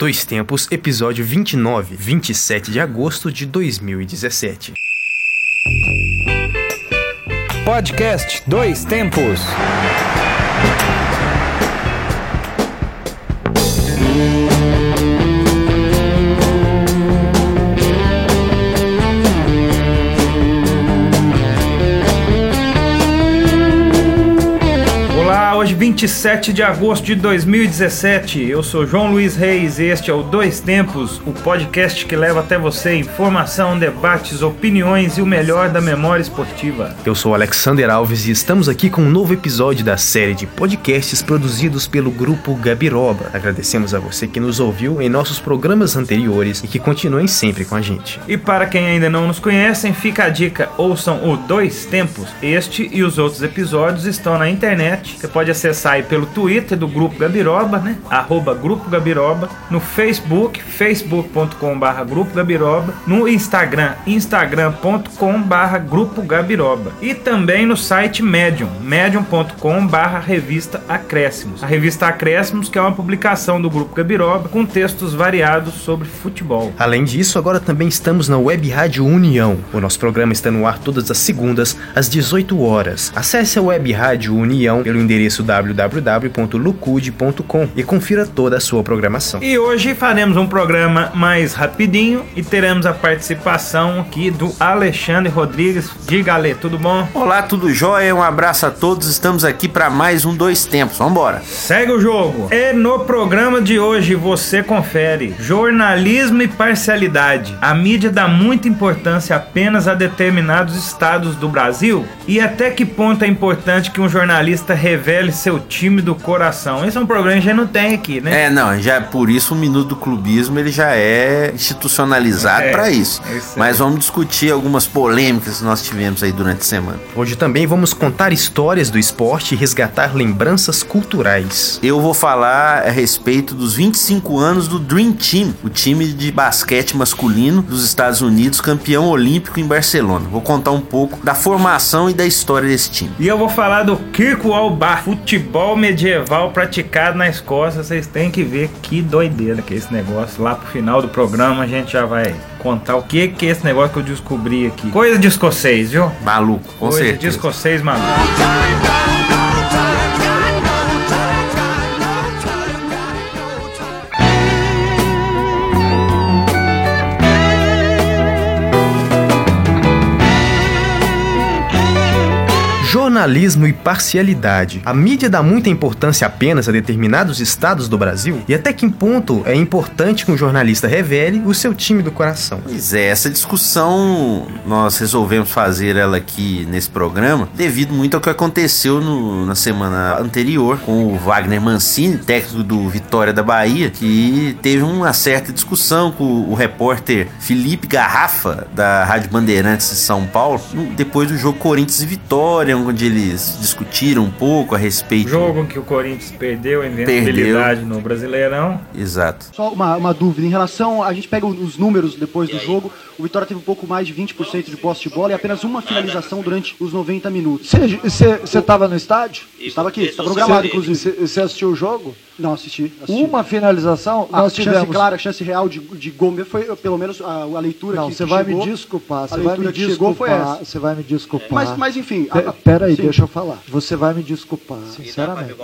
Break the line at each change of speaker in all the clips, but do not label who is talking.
Dois Tempos, episódio 29, 27 de agosto de 2017.
Podcast Dois Tempos. 27 de agosto de 2017. Eu sou João Luiz Reis e este é o Dois Tempos, o podcast que leva até você informação, debates, opiniões e o melhor da memória esportiva.
Eu sou Alexander Alves e estamos aqui com um novo episódio da série de podcasts produzidos pelo grupo Gabiroba. Agradecemos a você que nos ouviu em nossos programas anteriores e que continuem sempre com a gente.
E para quem ainda não nos conhece, fica a dica: ouçam o Dois Tempos. Este e os outros episódios estão na internet. Você pode acessar aí pelo Twitter do Grupo Gabiroba, né? Arroba Grupo Gabiroba. No Facebook, facebook.com.br Grupo Gabiroba. No Instagram, instagram.com.br Grupo Gabiroba. E também no site Medium, medium.com.br Revista Acréscimos. A Revista Acréscimos, que é uma publicação do Grupo Gabiroba com textos variados sobre futebol.
Além disso, agora também estamos na Web Rádio União. O nosso programa está no ar todas as segundas, às 18 horas. Acesse a Web Rádio União pelo endereço www.lucude.com e confira toda a sua programação.
E hoje faremos um programa mais rapidinho e teremos a participação aqui do Alexandre Rodrigues. Diga, Ale, tudo bom?
Olá, tudo jóia? Um abraço a todos. Estamos aqui para mais um Dois Tempos. Vambora.
Segue o jogo. E no programa de hoje você confere jornalismo e parcialidade. A mídia dá muita importância apenas a determinados estados do Brasil e até que ponto é importante que um jornalista revele seu time do coração. Esse é um programa que a gente não tem aqui, né?
É, não, já por isso o minuto do clubismo ele já é institucionalizado
É,
para isso.
é isso.
Mas vamos discutir algumas polêmicas que nós tivemos aí durante a semana.
Hoje também vamos contar histórias do esporte e resgatar lembranças culturais.
Eu vou falar a respeito dos 25 anos do Dream Team, o time de basquete masculino dos Estados Unidos, campeão olímpico em Barcelona. Vou contar um pouco da formação e da história desse time.
E eu vou falar do Kirkwall Bar, futebol medieval praticado na Escócia. Vocês têm que ver que doideira que é esse negócio. Lá pro final do programa a gente já vai contar o que que é esse negócio que eu descobri aqui. Coisa de escocês, viu?
Maluco, com
Coisa de
certeza.
escocês, maluco.
Jornalismo e parcialidade. A mídia dá muita importância apenas a determinados estados do Brasil? E até que ponto é importante que um jornalista revele o seu time do coração?
Pois é, essa discussão nós resolvemos fazer ela aqui nesse programa devido muito ao que aconteceu no- na semana anterior com o Wagner Mancini, técnico do Vitória da Bahia, que teve uma certa discussão com o repórter Felipe Garrafa, da Rádio Bandeirantes de São Paulo, depois do jogo Corinthians e Vitória, onde eles discutiram um pouco a respeito.
Jogo que o Corinthians perdeu a
Perdeu.
invencibilidade no Brasileirão.
Exato.
Só uma, uma dúvida, em relação, a gente pega os números depois do jogo, o Vitória teve um pouco mais de 20% de posse de bola e apenas uma finalização durante os 90 minutos.
Você estava no estádio?
Estava aqui, está programado, inclusive.
Você assistiu o jogo?
Não, assisti. assisti.
Uma finalização,
a
nós
chance
tivemos.
clara, a chance real de, de gol mesmo foi, pelo menos, a, a leitura
Não,
que
você
que
vai
chegou,
me desculpar.
a
Você vai me
leitura que chegou foi
desculpar.
essa.
Você vai me desculpar.
Mas, mas enfim... A- a-
Pera aí,
sim.
deixa eu falar. Você vai me desculpar, sinceramente.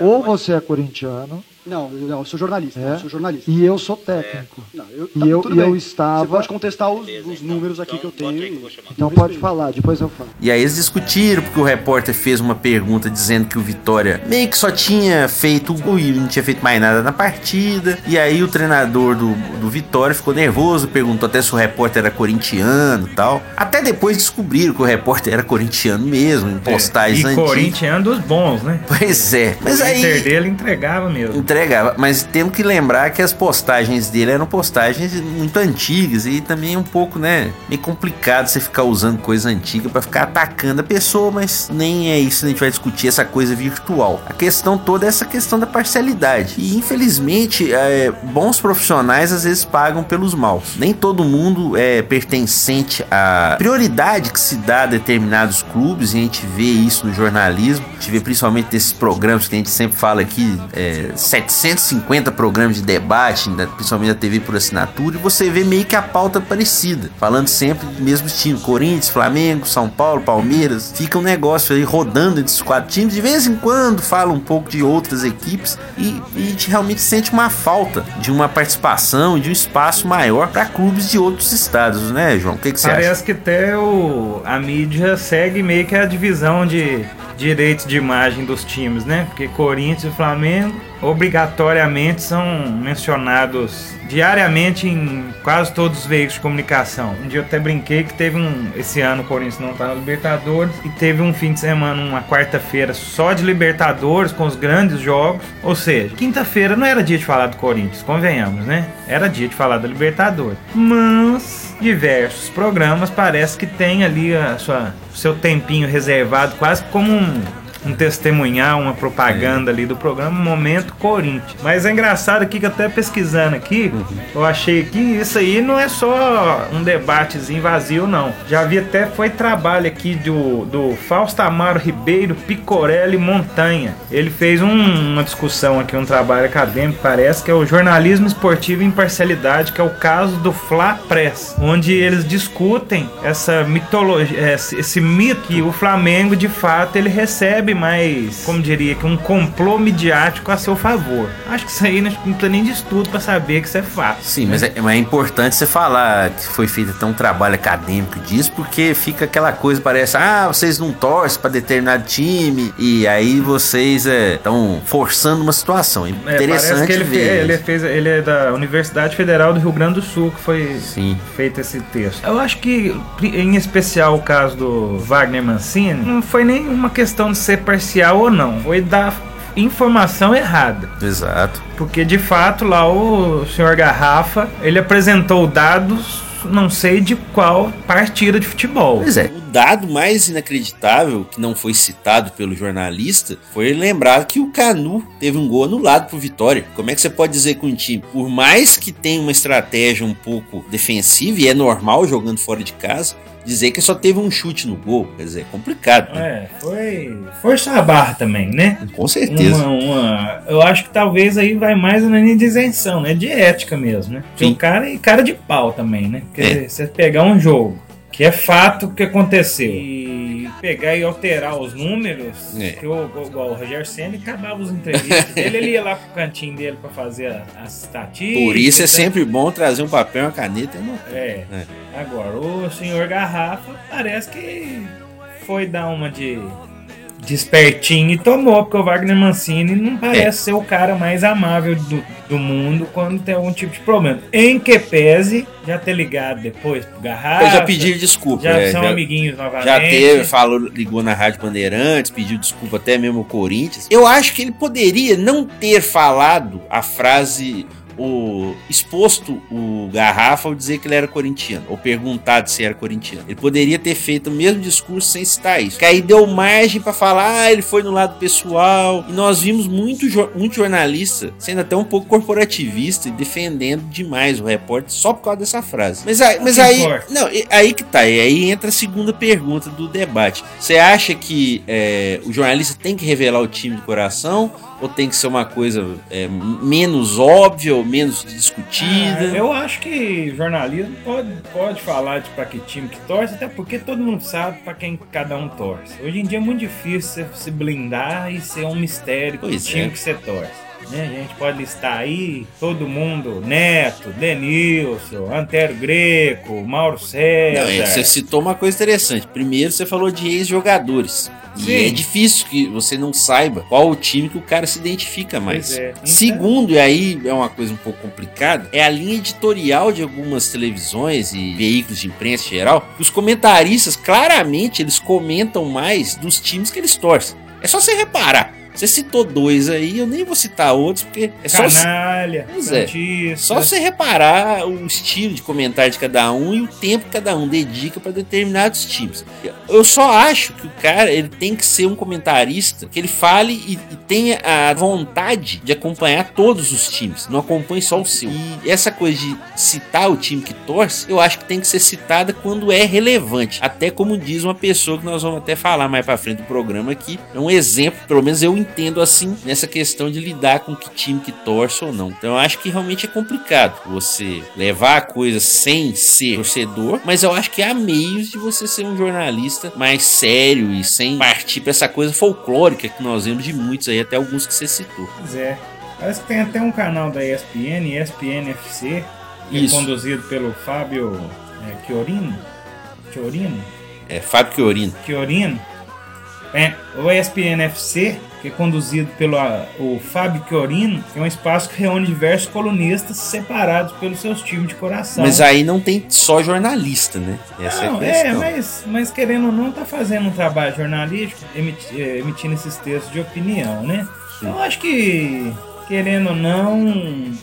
Ou você é corintiano
Não, não, eu sou jornalista,
É?
eu sou jornalista.
e eu sou técnico.
Não, eu,
E
tá,
eu-
tudo
e
bem.
eu estava-
Você pode contestar os, os números aqui que eu tenho. e-
Então pode falar, depois eu falo.
E aí eles discutiram porque o repórter fez uma pergunta dizendo que o Vitória meio que só tinha feito o gol e não tinha feito mais nada na partida. E aí o treinador do, do Vitória ficou nervoso, perguntou até se o repórter era corintiano e tal. Até depois descobriram que o repórter era corintiano mesmo, em postagens
e
antigas.
Corinthians dos bons, né?
Pois é. Mas
o
aí
dele entregava mesmo.
Entregava, mas temos que lembrar que as postagens dele eram postagens muito antigas e também um pouco, né, meio complicado você ficar usando coisa antiga pra ficar atacando a pessoa, mas nem é isso que a gente vai discutir essa coisa virtual. A questão toda é essa questão da parcialidade. E infelizmente, é, bons profissionais às vezes pagam pelos maus. Nem todo mundo é pertencente à prioridade que se dá a determinados clubes, e a gente vê isso no jornalismo, a gente vê principalmente nesses programas que a gente sempre fala aqui, é, 750 programas de debate, principalmente da TV por assinatura, e você vê meio que a pauta parecida, falando sempre do mesmo time: Corinthians, Flamengo, São Paulo, Palmeiras. Fica um negócio aí rodando entre os quatro times. De vez em quando fala um pouco de outras equipes e, e a gente realmente sente uma falta de uma participação de um espaço maior para clubes de outros estados, né, João? O que, que você
Parece
acha?
que até o, a mídia segue meio que a divisão de direitos de imagem dos times, né? Porque Corinthians e Flamengo obrigatoriamente são mencionados diariamente em quase todos os veículos de comunicação. Um dia eu até brinquei que teve um. Esse ano o Corinthians não tá na Libertadores e teve um fim de semana, uma quarta-feira só de Libertadores com os grandes jogos. Ou seja, quinta-feira não era dia de falar do Corinthians, convenhamos, né? Era dia de falar da Libertadores. Mas diversos programas parece que tem ali a sua seu tempinho reservado, quase como um um testemunhar, uma propaganda ali do programa Momento Corinthians. Mas é engraçado aqui que até pesquisando aqui, eu achei que isso aí não é só um debatezinho vazio, não. Já vi até foi trabalho aqui do, do Fausto Amaro Ribeiro Picorelli Montanha. Ele fez um- uma discussão aqui, um trabalho acadêmico, parece que é o jornalismo esportivo e imparcialidade, que é o caso do Fla Press, onde eles discutem essa mitologia, esse, esse mito que o Flamengo de fato ele recebe mais, como diria, que um complô midiático a seu favor. Acho que isso aí não não precisa nem de estudo pra saber que isso é fato.
Sim, mas é, mas é importante você falar que foi feito até um trabalho acadêmico disso, porque fica aquela coisa, parece, ah, vocês não torcem pra determinado time, e aí vocês estão forçando uma situação. É
É,
interessante
parece que ele,
ver.
ele
isso.
fez, ele é da Universidade Federal do Rio Grande do Sul que foi
Sim.
feito esse texto. Eu acho que, em especial o caso do Wagner Mancini, não foi nem uma questão de ser parcial ou não, foi dar informação errada.
Exato.
Porque de fato lá o senhor Garrafa, ele apresentou dados, não sei de qual partida de futebol.
Pois é. O dado mais inacreditável, que não foi citado pelo jornalista, foi lembrar que o Canu teve um gol anulado por Vitória. Como é que você pode dizer que um time, por mais que tenha uma estratégia um pouco defensiva, e é normal jogando fora de casa, dizer que só teve um chute no gol? Quer dizer, é complicado. Né?
É, foi força a barra também, né?
Com certeza.
Uma, uma- eu acho que talvez aí vai mais na linha de isenção, né? De ética mesmo, né? Porque
Sim.
o cara é cara de pau também, né? Porque
É.
você pegar um jogo que é fato que aconteceu e pegar e alterar os números,
É.
que o, igual o Roger Senna acabava os entrevistas dele, ele ia lá pro cantinho dele pra fazer as estatísticas.
Por isso é sempre bom trazer um papel uma caneta. e anotar.
É.
É.
Agora, o senhor Garrafa parece que foi dar uma de, de espertinho e tomou, porque o Wagner Mancini não parece
É.
ser o cara mais amável do, do mundo quando tem algum tipo de problema. Em que pese, já ter ligado depois pro Garrafa.
Eu já pedi desculpa.
Já
é,
são
já-
amiguinhos novamente.
Já teve, falou, ligou na Rádio Bandeirantes, pediu desculpa até mesmo ao Corinthians. Eu acho que ele poderia não ter falado a frase, o exposto o Garrafa ao dizer que ele era corintiano, ou perguntado se era corintiano. Ele poderia ter feito o mesmo discurso sem citar isso. Que aí deu margem pra falar, ah, ele foi no lado pessoal. E nós vimos muito, muito jornalista sendo até um pouco corporativista e defendendo demais o repórter só por causa dessa frase. Mas aí, mas aí não, aí que tá, e aí entra a segunda pergunta do debate. Você acha que é, o jornalista tem que revelar o time do coração? Ou tem que ser uma coisa é, menos óbvia ou menos discutida?
Ah, eu acho que jornalismo pode, pode falar de pra que time que torce, até porque todo mundo sabe pra quem cada um torce. Hoje em dia é muito difícil você se blindar e ser um mistério que
Pois
time
é.
que você torce. Né? A gente pode listar aí todo mundo: Neto, Denilson, Antero Greco, Mauro César.
Não, é, você citou uma coisa interessante. Primeiro, você falou de ex-jogadores. E
Sim.
é difícil que você não saiba qual o time que o cara se identifica mais.
É. Então-
Segundo, e aí é uma coisa um pouco complicada, é a linha editorial de algumas televisões e veículos de imprensa em geral. que Os comentaristas, claramente, eles comentam mais dos times que eles torcem. É só você reparar. Você citou dois aí, eu nem vou citar outros, porque é só,
Canalha,
Pois é. Só você reparar o estilo de comentário de cada um e o tempo que cada um dedica para determinados times. Eu só acho que o cara ele tem que ser um comentarista que ele fale e, e tenha a vontade de acompanhar todos os times, não acompanhe só o seu. E essa coisa de citar o time que torce, eu acho que tem que ser citada quando é relevante. Até como diz uma pessoa que nós vamos até falar mais para frente do programa aqui, é um exemplo, pelo menos eu entendo assim nessa questão de lidar com que time que torce ou não. Então eu acho que realmente é complicado você levar a coisa sem ser torcedor, mas eu acho que há meios de você ser um jornalista mais sério e sem partir para essa coisa folclórica que nós vemos de muitos aí, até alguns que você citou.
Pois é. Parece que tem até um canal da ESPN, ESPN FC, que é conduzido pelo Fábio é, Chiorino. Chiorino?
É Fábio Chiorino.
Chiorino. É, o ESPN FC, que é conduzido pelo a- o Fábio Chiorino, que é um espaço que reúne diversos colunistas separados pelos seus times de coração.
Mas aí não tem só jornalista, né? Essa
Não,
é a
é,
questão.
mas, mas querendo ou não, tá fazendo um trabalho jornalístico, eh, emitindo esses textos de opinião, né? Então, eu acho que, querendo ou não,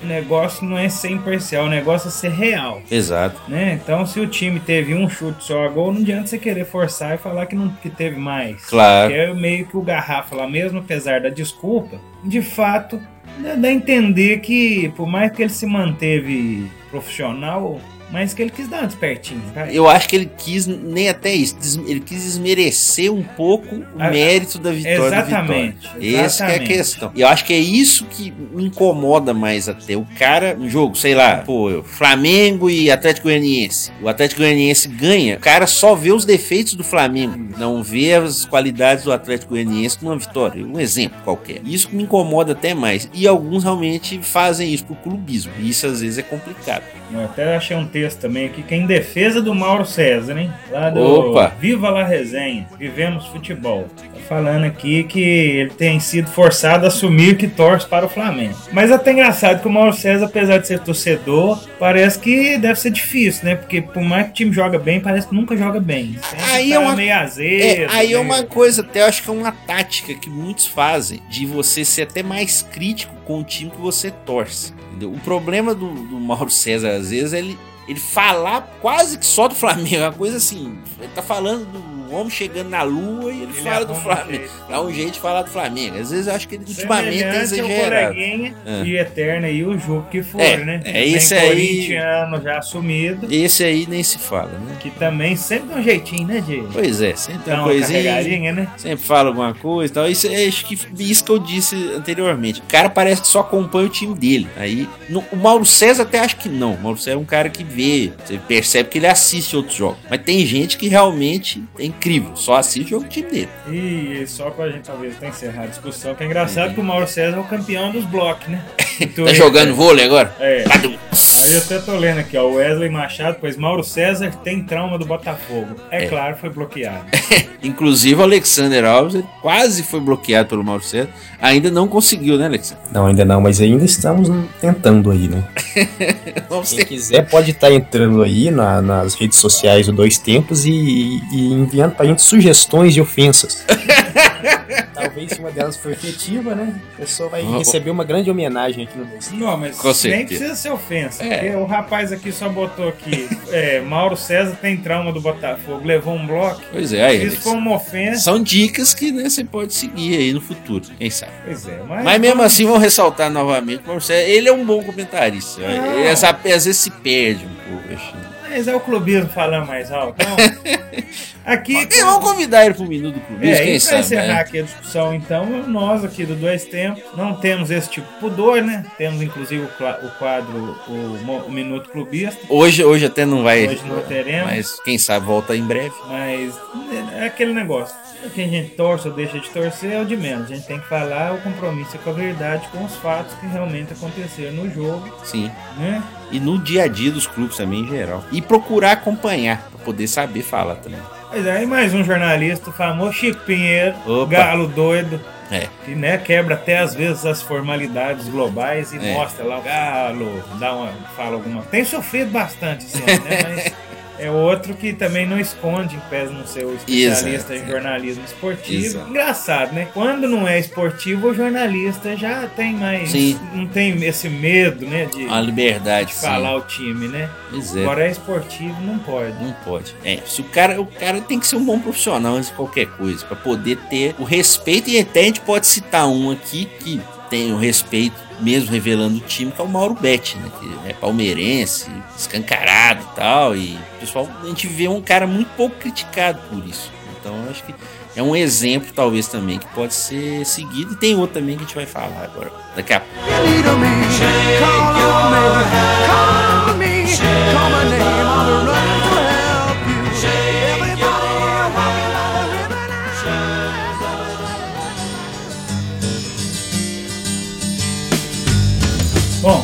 o negócio não é ser imparcial, o negócio é ser real,
Exato.
né? Então, se o time teve um chute só a gol, não adianta você querer forçar e falar que, não, que teve mais.
Claro.
Que é meio que o garrafa lá mesmo, apesar da desculpa, de fato, dá dá a entender que, por mais que ele se manteve profissional, mas que ele quis dar uma despertinha, tá?
Eu acho que ele quis nem até isso, ele quis desmerecer um pouco o
Ah,
mérito da vitória
exatamente,
do Vitória. Essa que é a questão. E eu acho que é isso que me incomoda mais até. O cara, no jogo, sei lá, pô, Flamengo e Atlético Goianiense. O Atlético Goianiense ganha, o cara só vê os defeitos do Flamengo, não vê as qualidades do Atlético Goianiense numa vitória. Um exemplo qualquer. Isso que me incomoda até mais. E alguns realmente fazem isso por clubismo. E isso às vezes é complicado.
Eu até achei um texto também aqui que é em defesa do Mauro César, hein? Lá do
Opa!
Viva La Resenha, Vivemos Futebol. Tá falando aqui que ele tem sido forçado a assumir que torce para o Flamengo. Mas é até engraçado que o Mauro César, apesar de ser torcedor, parece que deve ser difícil, né? Porque por mais que o time joga bem, parece que nunca joga bem. Sempre
Aí
tá
é uma-
meio
É,
azedo.
aí é
meio-
uma coisa, até eu acho que é uma tática que muitos fazem de você ser até mais crítico com o time que você torce. entendeu? O problema do, do Mauro César, às vezes, é ele, ele falar quase que só do Flamengo. É uma coisa assim, ele tá falando do homem chegando na lua e ele,
Ele
fala do
um
Flamengo.
jeito.
Dá um jeito de falar do Flamengo. Às vezes eu acho que ele ultimamente é
ao
exagerado. É.
e eterno aí o jogo que for,
É,
né?
é
Tem
esse aí-
corintiano já assumido,
Esse aí nem se fala, né?
que também sempre dá um jeitinho, né, de
Pois é, sempre tem
dar
uma coisinha.
né?
Sempre fala alguma coisa e tal. Isso, é, acho que isso que eu disse anteriormente. O cara parece que só acompanha o time dele. Aí, no- o Mauro César até acho que não. O Mauro César é um cara que vê, você percebe que ele assiste outros jogos. Mas tem gente que realmente é incrível, só assiste o time dele.
E só pra gente talvez até encerrar a discussão, que é engraçado que o Mauro César é o campeão dos blocos, né?
Tá jogando vôlei agora?
É.
Badum.
Aí eu até tô lendo aqui, ó. O Wesley Machado, pois Mauro César tem trauma do Botafogo. É,
É.
claro, foi bloqueado.
Inclusive o Alexander Alves ele quase foi bloqueado pelo Mauro César. Ainda não conseguiu, né, Alexander?
Não, ainda não, mas ainda estamos tentando aí, né?
Vamos
Quem
ter
quiser pode estar entrando aí na- nas redes sociais do Dois Tempos e, e enviando pra gente sugestões de ofensas. Talvez se uma delas for efetiva, né? A pessoa vai
Oh.
receber uma grande homenagem aqui no Tempos.
Não, mas
Com
nem
certeza.
precisa ser ofensa.
É.
O rapaz aqui só botou aqui: é, Mauro César tem trauma do Botafogo, levou um bloco.
Pois é, aí,
isso
Alex.
uma ofensa.
São dicas que né, você pode seguir aí no futuro, quem sabe.
Pois é, mas.
Mas mesmo assim, vamos ressaltar novamente, Mauro César, ele é um bom comentarista.
Não.
Ele, às às vezes se perde um pouco. acho.
Mas é o clubismo falando mais alto. Então, aqui.
Vamos convidar ele pro Minuto do Clubismo,
É,
quem
e pra
sabe.
encerrar
né?
aqui a discussão, então, nós aqui do Dois Tempos não temos esse tipo de pudor, né? Temos inclusive o, quadro, o, o Minuto Clubista.
Hoje, hoje até não vai.
Hoje não teremos.
Mas quem sabe volta em breve.
Mas é aquele negócio. Quem a gente torce ou deixa de torcer é o de menos. A gente tem que falar o compromisso é com a verdade, com os fatos que realmente aconteceram no jogo,
Sim.
né?
E no dia a dia dos clubes também em geral. E procurar acompanhar, pra poder saber falar também.
Mas aí mais um jornalista, o famoso Chico Pinheiro,
Opa.
galo doido,
É.
que né, quebra até às vezes as formalidades globais e
É.
mostra lá o galo, dá uma, fala alguma. Tem sofrido bastante, assim, né? Mas é outro que também não esconde, em pés não ser o especialista
Exato.
em jornalismo esportivo.
Exato.
Engraçado, né? Quando não é esportivo, o jornalista já tem mais.
Sim.
Não tem esse medo, né? De,
Uma liberdade,
de
sim.
falar o time, né?
Pois é.
Agora é esportivo, não pode.
Não pode. É, se o cara, o cara tem que ser um bom profissional antes de qualquer coisa, pra poder ter o respeito e até a gente pode citar um aqui que tem o respeito mesmo revelando o time, que é o Mauro Betti, né, que é palmeirense, escancarado e tal, e o pessoal, a gente vê um cara muito pouco criticado por isso. Então eu acho que é um exemplo, talvez, também, que pode ser seguido. E tem outro também que a gente vai falar agora, daqui a pouco.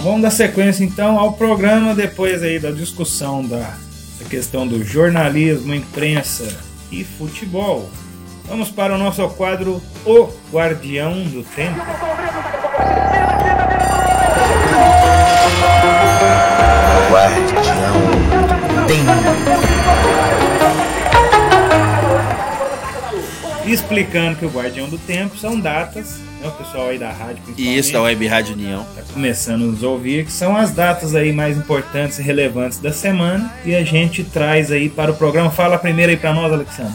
Vamos dar sequência então ao programa depois aí da discussão da, da questão do jornalismo, imprensa e futebol. Vamos para o nosso quadro O Guardião do Tempo.
Guardião do Tempo.
Explicando que o Guardião do Tempo são datas, né, o pessoal aí da rádio
E
principalmente,
isso da Web Rádio União.
tá começando a nos ouvir, que são as datas aí mais importantes e relevantes da semana e a gente traz aí para o programa. Fala primeiro aí para nós, Alexandre.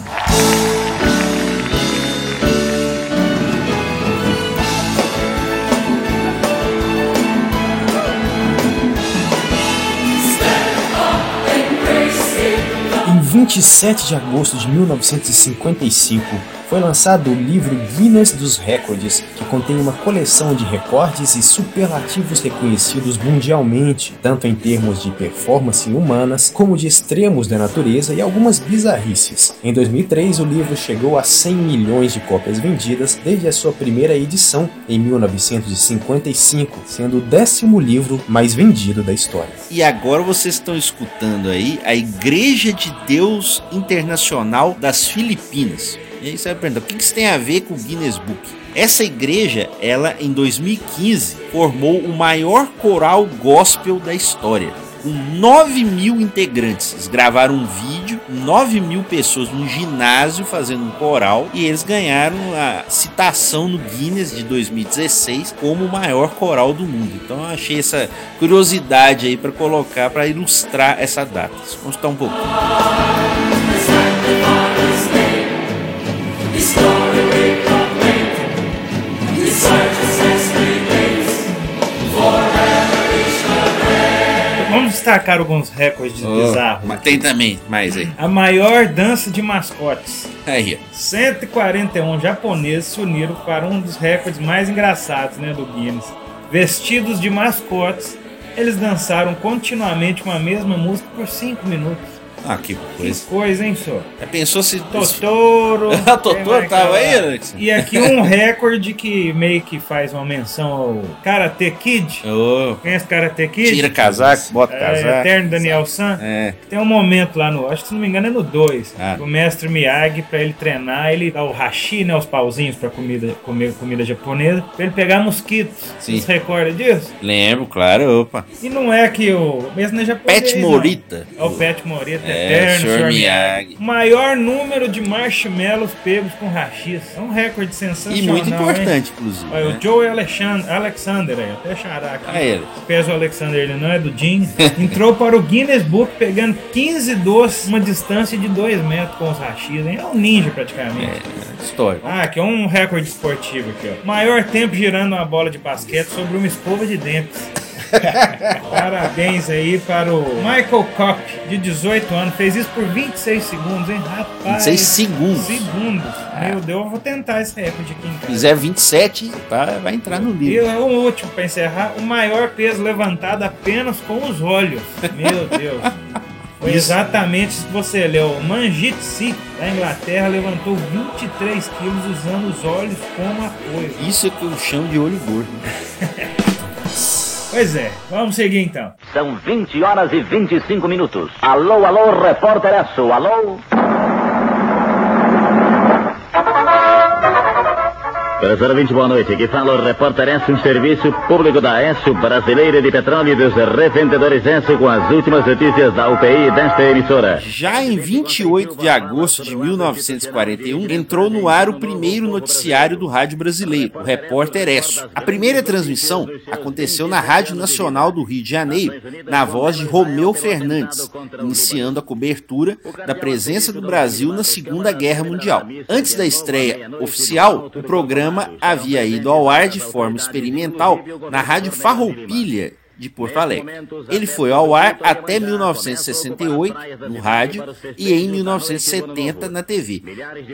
Em 27 de agosto de 1955, foi lançado o livro Guinness dos Recordes, que contém uma coleção de recordes e superlativos reconhecidos mundialmente, tanto em termos de performance humanas, como de extremos da natureza e algumas bizarrices. Em 2003, o livro chegou a 100 milhões de cópias vendidas desde a sua primeira edição em 1955, sendo o décimo livro mais vendido da história.
E agora vocês estão escutando aí a Igreja de Deus Internacional das Filipinas. E aí você vai perguntar, o que isso tem a ver com o Guinness Book? Essa igreja, ela em 2015 formou o maior coral gospel da história. Com 9 mil integrantes. Eles gravaram um vídeo, 9 mil pessoas num ginásio fazendo um coral e eles ganharam a citação no Guinness de 2016 como o maior coral do mundo. Então eu achei essa curiosidade aí para colocar, para ilustrar essa data. Vamos escutar um pouco.
Destacar alguns recordes bizarros.
Mas tem também mais aí.
A maior dança de mascotes.
Aí, ó.
141 japoneses se uniram para um dos recordes mais engraçados né, do Guinness. Vestidos de mascotes, eles dançaram continuamente uma mesma música por 5 minutos.
Ah, que
Que
coisa.
coisa, hein, senhor?
Já pensou se.
Totoro.
A Totoro tava
que
aí? Alex?
E aqui um recorde que meio que faz uma menção ao Karate Kid.
Ô,
Conhece Karate Kid?
tira casaco, bota
É,
casaco.
Eterno Daniel San.
É.
Tem um momento lá no, acho que se não me engano é no 2,
Ah.
o mestre Miyagi, pra ele treinar, ele dá o hashi, né, os pauzinhos pra comida, comer comida japonesa, pra ele pegar mosquitos.
Sim.
Você recorda disso?
Lembro, claro, opa.
E não é que o, mesmo não é japonês,
Pet
não.
Morita.
É o Pet Morita,
É,
Eterno,
Sr.
Sr.
Miyagi.
Maior número de marshmallows pegos com hashis. É um recorde sensacional,
E muito
hein?
importante, inclusive.
Olha,
né?
o Joe Alexander, Alexander aí, até charar aqui.
Ah, ele.
Pesa o Alexander, ele não é do Jim. Entrou para o Guinness Book pegando 15 doces, uma distância de 2 metros com os rachis, hein? É um ninja praticamente.
É, história.
Ah, aqui é um recorde esportivo aqui, ó. Maior tempo girando uma bola de basquete sobre uma escova de dentes. Parabéns aí para o Michael Koch, de 18 anos. Fez isso por 26 segundos, hein? Rapaz.
26 segundos.
Segundos. Meu Deus, eu vou tentar esse recorde aqui em casa.
Fizer 27, tá, vai entrar no
E
livro.
o último, para encerrar, o maior peso levantado apenas com os olhos. Meu Deus. Foi exatamente isso que você leu. Manjit Singh, da Inglaterra, levantou 23 quilos usando os olhos como apoio.
Isso é que eu chamo de olho gordo.
Pois é, vamos seguir então.
São 20 horas e 25 minutos. Alô, alô, repórter Esso, alô? Professor 20, boa noite. Aqui fala o repórter Esso, um serviço público da Esso Brasileira de Petróleo e dos revendedores Esso com as últimas notícias da UPI desta emissora.
Já em 28 de agosto de 1941, entrou no ar o primeiro noticiário do rádio brasileiro, o Repórter Esso. A primeira transmissão aconteceu na Rádio Nacional do Rio de Janeiro, na voz de Romeu Fernandes, iniciando a cobertura da presença do Brasil na Segunda Guerra Mundial. Antes da estreia oficial, o programa havia ido ao ar de forma experimental na Rádio Farroupilha de Porto Alegre. Ele foi ao ar até 1968 no rádio e em 1970 na TV.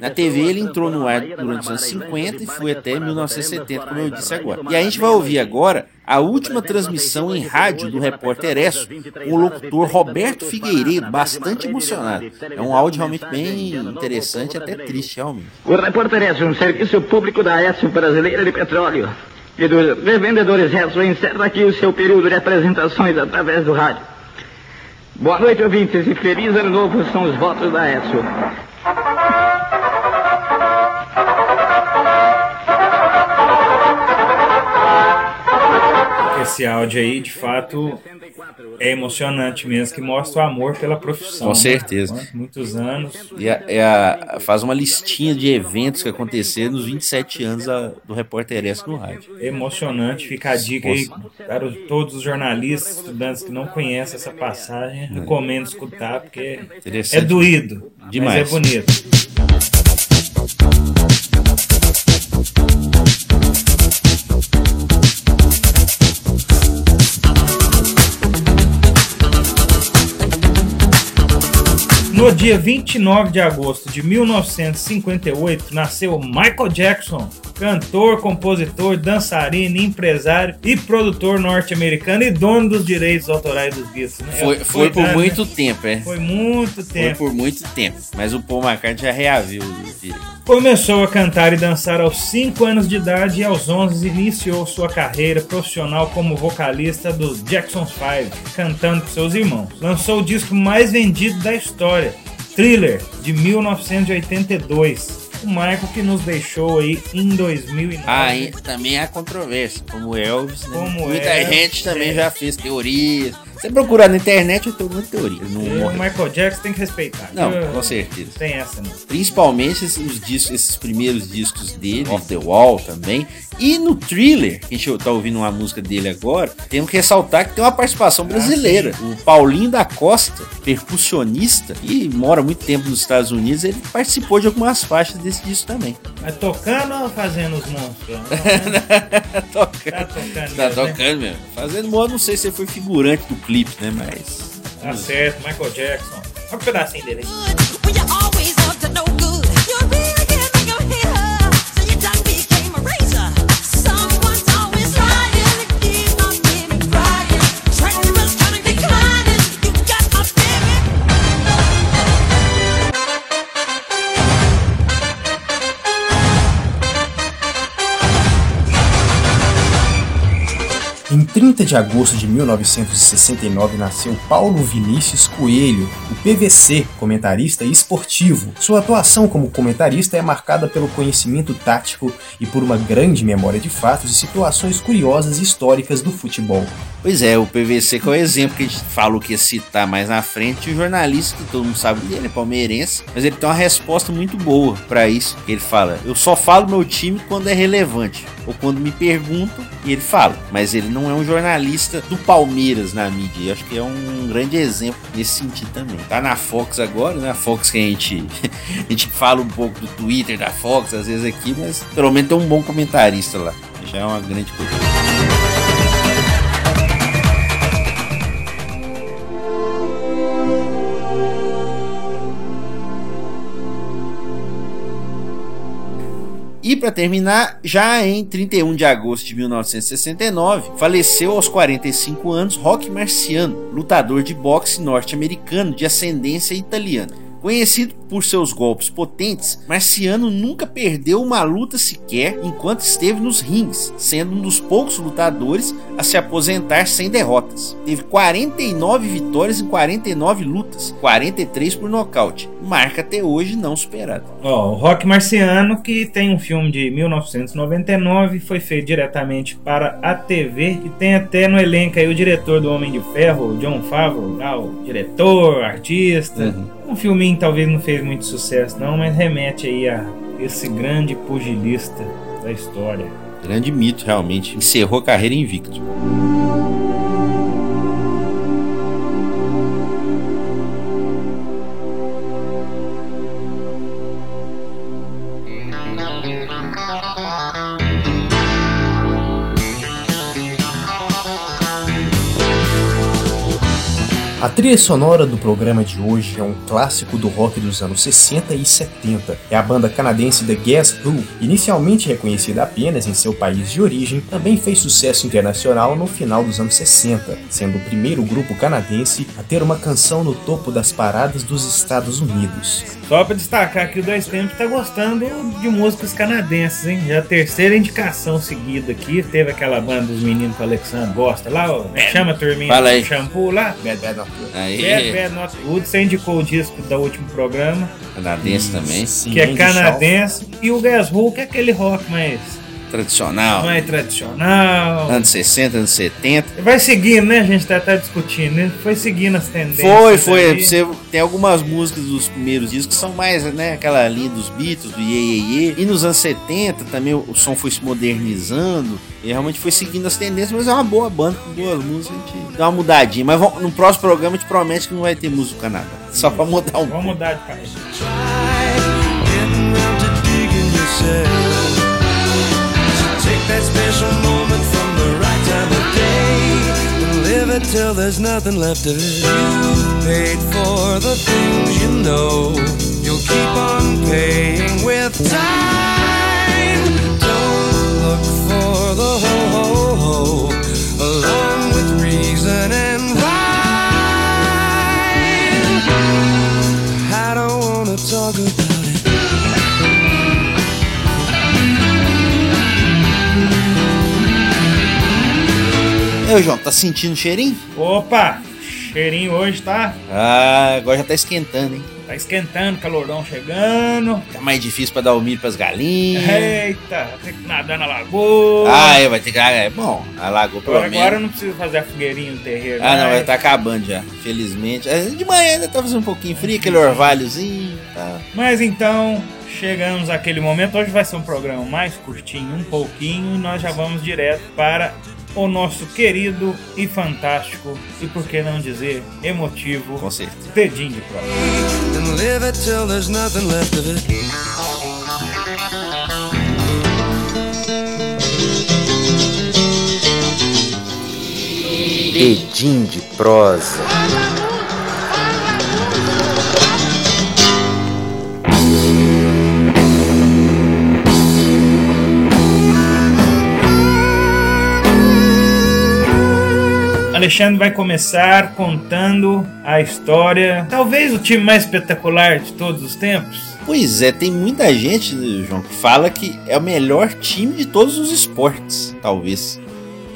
Na TV ele entrou no ar durante os anos 50 e foi até 1970, como eu disse agora. E a gente vai ouvir agora a última transmissão em rádio do repórter Esso, com o locutor Roberto Figueiredo, bastante emocionado. É um áudio realmente bem interessante, até triste realmente.
O repórter Esso, um serviço público da Esso Brasileira de Petróleo revendedores Esso, encerra aqui o seu período de apresentações através do rádio. Boa noite, ouvintes, e feliz ano novo são os votos da Esso.
Esse áudio aí, de fato, é emocionante mesmo, que mostra o amor pela profissão.
Com
né?
certeza.
Quanto- Muitos anos.
E a- é a- faz uma listinha de eventos que aconteceram nos 27 anos a- do repórter Esso no rádio.
Emocionante, fica a dica aí para os- todos os jornalistas, estudantes que não conhecem essa passagem, recomendo escutar, porque é doído,
Demais.
mas é bonito. No dia 29 de agosto de 1958, nasceu Michael Jackson, cantor, compositor, dançarino, empresário e produtor norte-americano e dono dos direitos autorais dos Beatles. Né?
Foi, foi por
dado,
muito
né?
tempo, é.
Foi muito
Foi
tempo.
por muito tempo. Mas o Paul McCartney já reaviu o.
Começou a cantar e dançar aos 5 anos de idade e aos 11 iniciou sua carreira profissional como vocalista dos Jackson's Five, cantando com seus irmãos. Lançou o disco mais vendido da história, Thriller, de 1982. O Michael que nos deixou aí em 2009.
Ah, e também há controvérsia, como Elvis, né?
Como
Muita
Elvis,
gente também
é.
já fez teorias. Você procurar na internet, eu tenho muita teoria. Não
E o
morreu.
Michael Jackson tem que respeitar.
Não,
Eu-
com certeza.
Tem essa, não.
Principalmente esses, os discos, esses primeiros discos dele, Off the Wall também. E no Thriller, que a gente tá ouvindo uma música dele agora, temos que ressaltar que tem uma participação brasileira. o Paulinho da Costa, percussionista, que mora muito tempo nos Estados Unidos, ele participou de algumas faixas desse disco também.
Mas tocando ou fazendo os monstros? Não, né?
Tá tocando.
Tá tocando.
Tá
mesmo, né?
tocando mesmo. Fazendo modo, não sei se ele foi figurante do clipe, né? Mas.
Tá certo, Michael Jackson. Olha um pedacinho dele aí.
30 de agosto de 1969 nasceu Paulo Vinícius Coelho, o PVC, comentarista esportivo. Sua atuação como comentarista é marcada pelo conhecimento tático e por uma grande memória de fatos e situações curiosas e históricas do futebol.
Pois é, o PVC que é o exemplo que a gente falou que ia citar mais na frente, o jornalista que todo mundo sabe dele, é palmeirense, mas ele tem uma resposta muito boa pra isso. Ele fala: "Eu só falo meu time quando é relevante ou quando me perguntam", e ele fala. Mas ele não é um jornalista do Palmeiras na mídia. Eu acho que é um grande exemplo nesse sentido também. Tá na Fox agora, né? A Fox que a gente a gente fala um pouco do Twitter da Fox às vezes aqui, mas pelo menos tem um bom comentarista lá. Já é uma grande coisa. E para terminar, já em 31 de agosto de 1969, faleceu aos 45 anos Rock Marciano, lutador de boxe norte-americano de ascendência italiana. Conhecido por seus golpes potentes, Marciano nunca perdeu uma luta sequer enquanto esteve nos rings, sendo um dos poucos lutadores a se aposentar sem derrotas. Teve 49 vitórias em 49 lutas, 43 por nocaute, marca até hoje não superada.
Ó, o Rock Marciano, que tem um filme de 1999, foi feito diretamente para a TV e tem até no elenco aí o diretor do Homem de Ferro, John Favreau, lá, o diretor, artista. Um filminho talvez não fez muito sucesso não, mas remete aí a esse grande pugilista da história.
Grande mito, realmente. Encerrou a carreira invicto.
Trilha sonora do programa de hoje é um clássico do rock dos anos 60 e 70. É a banda canadense The Guess Who, inicialmente reconhecida apenas em seu país de origem, também fez sucesso internacional no final dos anos 60, sendo o primeiro grupo canadense a ter uma canção no topo das paradas dos Estados Unidos.
Só pra destacar que o Dois Tempos tá gostando de músicas canadenses, hein? Já a terceira indicação seguida aqui. Teve aquela banda dos meninos que o Alexandre gosta lá, ó. É Chama a turminha
Fala aí.
shampoo lá.
Bad Bad Not Good.
Bad
Aí,
Bad Not Good. Você indicou o disco do último programa,
canadense também.
Sim,
que é canadense. E o Who, que é aquele rock mais,
Tradicional.
mais tradicional.
Anos 60, anos 70.
Vai seguindo, né? A gente tá, tá discutindo, né? Foi seguindo as tendências.
Foi, foi.
aí.
Você tem algumas músicas dos primeiros discos que são mais, né? Aquela linha dos Beatles, do Ye, Ye, Ye. E nos anos 70 também o som foi se modernizando. E realmente foi seguindo as tendências, mas é uma boa banda com boas músicas. A gente dá uma mudadinha. Mas vamos- no próximo programa a gente promete que não vai ter música do Canadá. Só pra mudar um
Vamos
pouco.
mudar de país.
Yourself. Special moment from the right time of day live it till there's nothing left of it. You paid for the things you know. You'll keep on paying with time. Don't look for the ho ho ho, along with reason and rhyme. I don't wanna talk about
Ô, João, tá sentindo o cheirinho?
Opa! Cheirinho hoje tá,
Ah, agora já tá esquentando, hein?
tá esquentando, calorão chegando.
Tá mais difícil pra dar o milho pras galinhas.
Eita, tem que nadar na lagoa.
Ah, é, vai ter que. ah, É bom, alagou pelo
agora,
menos.
agora eu não preciso fazer a fogueirinha no terreiro.
Ah, não,
né?
vai estar acabando já, felizmente. É, De manhã ainda tá fazendo um pouquinho frio, aquele orvalhozinho. Tá.
Mas então, chegamos àquele momento. Hoje vai ser um programa mais curtinho, um pouquinho, e nós já vamos direto para o nosso querido e fantástico, e por que não dizer emotivo,
Com certeza.
dedinho de prova.
and live
Alexandre vai começar contando a história, talvez o time mais espetacular de todos os tempos.
Pois é, tem muita gente, João, que fala que é o melhor time de todos os esportes, talvez.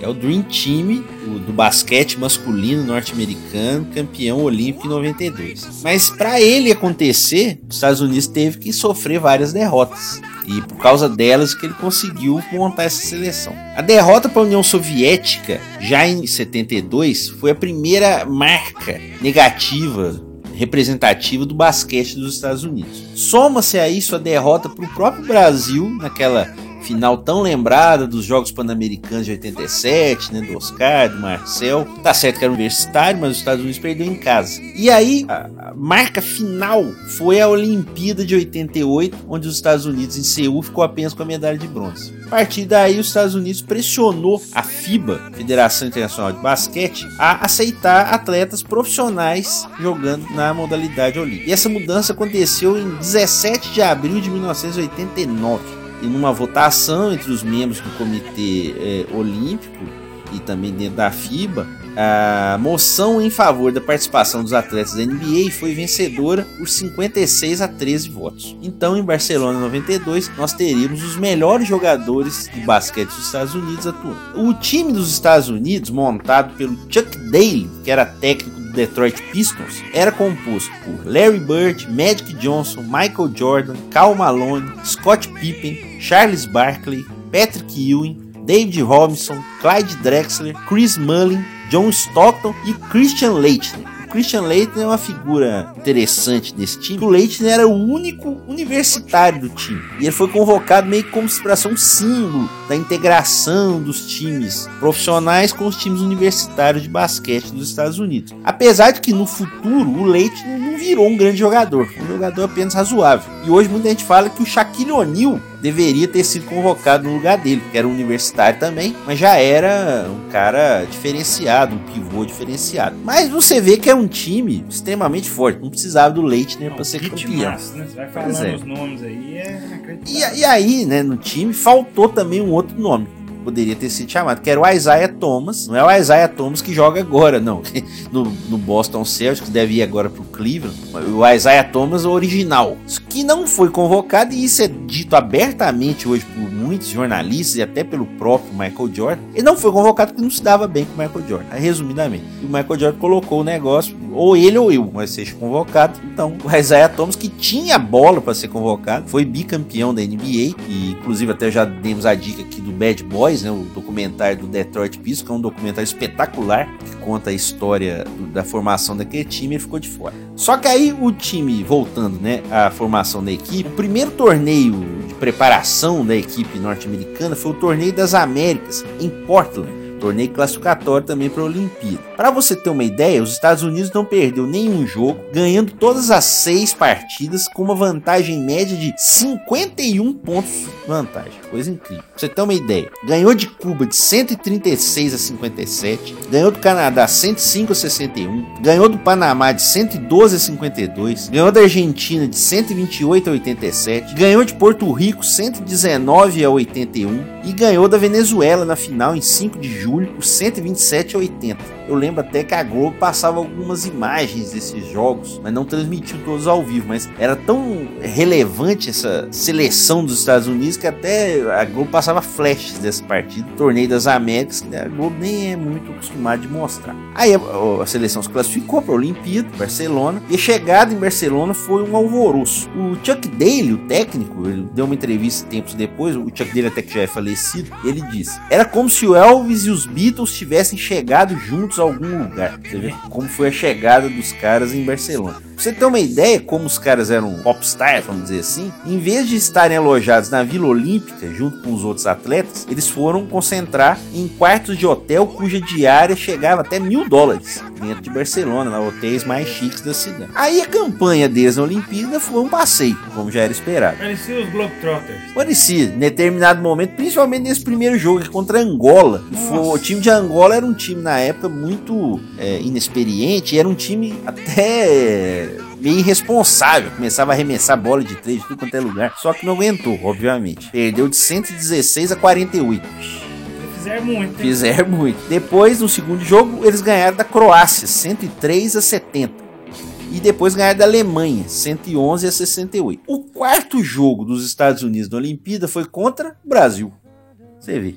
É o Dream Team o do basquete masculino norte-americano, campeão olímpico em 92. Mas para ele acontecer, os Estados Unidos teve que sofrer várias derrotas. E por causa delas que ele conseguiu montar essa seleção. A derrota para a União Soviética, já em 72, foi a primeira marca negativa representativa do basquete dos Estados Unidos. Soma-se a isso a derrota para o próprio Brasil naquela final tão lembrada dos Jogos Pan-Americanos de 87, né, do Oscar, do Marcel. Tá certo que era universitário, mas os Estados Unidos perdeu em casa. E aí, a, marca final foi a Olimpíada de 88, onde os Estados Unidos em Seul ficou apenas com a medalha de bronze. A partir daí, os Estados Unidos pressionou a FIBA, Federação Internacional de Basquete, a aceitar atletas profissionais jogando na modalidade olímpica. E essa mudança aconteceu em 17 de abril de 1989 e numa votação entre os membros do Comitê eh, Olímpico e também dentro da FIBA, a moção em favor da participação dos atletas da NBA foi vencedora por 56 a 13 votos. Então, em Barcelona 92, nós teríamos os melhores jogadores de basquete dos Estados Unidos atuando. O time dos Estados Unidos, montado pelo Chuck Daly, que era técnico do Detroit Pistons, era composto por Larry Bird, Magic Johnson, Michael Jordan, Karl Malone, Scott Pippen, Charles Barkley, Patrick Ewing, David Robinson, Clyde Drexler, Chris Mullin, John Stockton e Christian Leitner. O Christian Leitner é uma figura interessante desse time. O Leitner era o único universitário do time. E ele foi convocado meio como se ser um símbolo da integração dos times profissionais com os times universitários de basquete dos Estados Unidos. Apesar de que no futuro o Leitner não virou um grande jogador, um jogador apenas razoável. E hoje muita gente fala que o Shaquille O'Neal deveria ter sido convocado no lugar dele, que era um universitário também, mas já era um cara diferenciado, um pivô diferenciado. Mas você vê que é um time extremamente forte, não precisava do Leitner para ser campeão.
timaço, né? Você vai falando
é.
os nomes aí, é.
E, e aí, né, no time, faltou também um outro nome. Que Poderia ter sido chamado, que era o Isaiah Thomas. Não é o Isaiah Thomas que joga agora, não. No, no Boston Celtics, deve ir agora pro Cleveland. O Isaiah Thomas, original. Que não foi convocado, e isso é dito abertamente hoje por muitos jornalistas e até pelo próprio Michael Jordan. Ele não foi convocado porque não se dava bem com o Michael Jordan, resumidamente. E o Michael Jordan colocou o negócio, ou ele ou eu, mas seja convocado. Então, o Isaiah Thomas, que tinha bola para ser convocado, foi bicampeão da NBA, e inclusive até já demos a dica aqui do Bad Boys, né, o documentário do Detroit Pistons, que é um documentário espetacular, que conta a história do- da formação daquele time, ele ficou de fora. Só que aí o time, voltando né, à formação da equipe, o primeiro torneio de preparação da equipe norte-americana foi o Torneio das Américas, em Portland. Torneio classificatório também para a Olimpíada. Para você ter uma ideia, os Estados Unidos não perdeu nenhum jogo, ganhando todas as seis partidas com uma vantagem média de 51 pontos de vantagem. Coisa incrível. Pra você ter uma ideia, ganhou de Cuba de 136 a 57, ganhou do Canadá 105 a 61, ganhou do Panamá de 112 a 52, ganhou da Argentina de 128 a 87, ganhou de Porto Rico 119 a 81 e ganhou da Venezuela na final em 5 de julho por 127 a 80. Eu lembro até que a Globo passava algumas imagens desses jogos, mas não transmitiu todos ao vivo. Mas era tão relevante essa seleção dos Estados Unidos que até a Globo passava flashes dessa partida, Torneio das Américas, que a Globo nem é muito acostumada de mostrar. Aí a, a seleção se classificou para a Olimpíada, Barcelona, e a chegada em Barcelona foi um alvoroço. O Chuck Daly, o técnico, ele deu uma entrevista tempos depois, o Chuck Daly até que já é falecido, ele disse: Era como se o Elvis e os Beatles tivessem chegado juntos a algum lugar. Você vê como foi a chegada dos caras em Barcelona. Pra você ter uma ideia como os caras eram popstars, vamos dizer assim, em vez de estarem alojados na Vila Olímpica junto com os outros atletas, eles foram concentrar em quartos de hotel cuja diária chegava até mil dólares dentro de Barcelona, na hotéis mais chiques da cidade. Aí a campanha deles na Olimpíada foi um passeio, como já era esperado.
Parecia os Globetrotters.
Parecia, em determinado momento, principalmente nesse primeiro jogo é contra Angola. Foi- o time de Angola era um time na época muito é, inexperiente, era um time até meio irresponsável. Começava a arremessar bola de três de tudo quanto é lugar. Só que não aguentou, obviamente. Perdeu de 116 a 48.
Fizeram muito. hein?
Fizeram muito. Depois, no segundo jogo, eles ganharam da Croácia, 103 a 70. E depois ganharam da Alemanha, 111 a 68. O quarto jogo dos Estados Unidos na Olimpíada foi contra o Brasil. Você vê.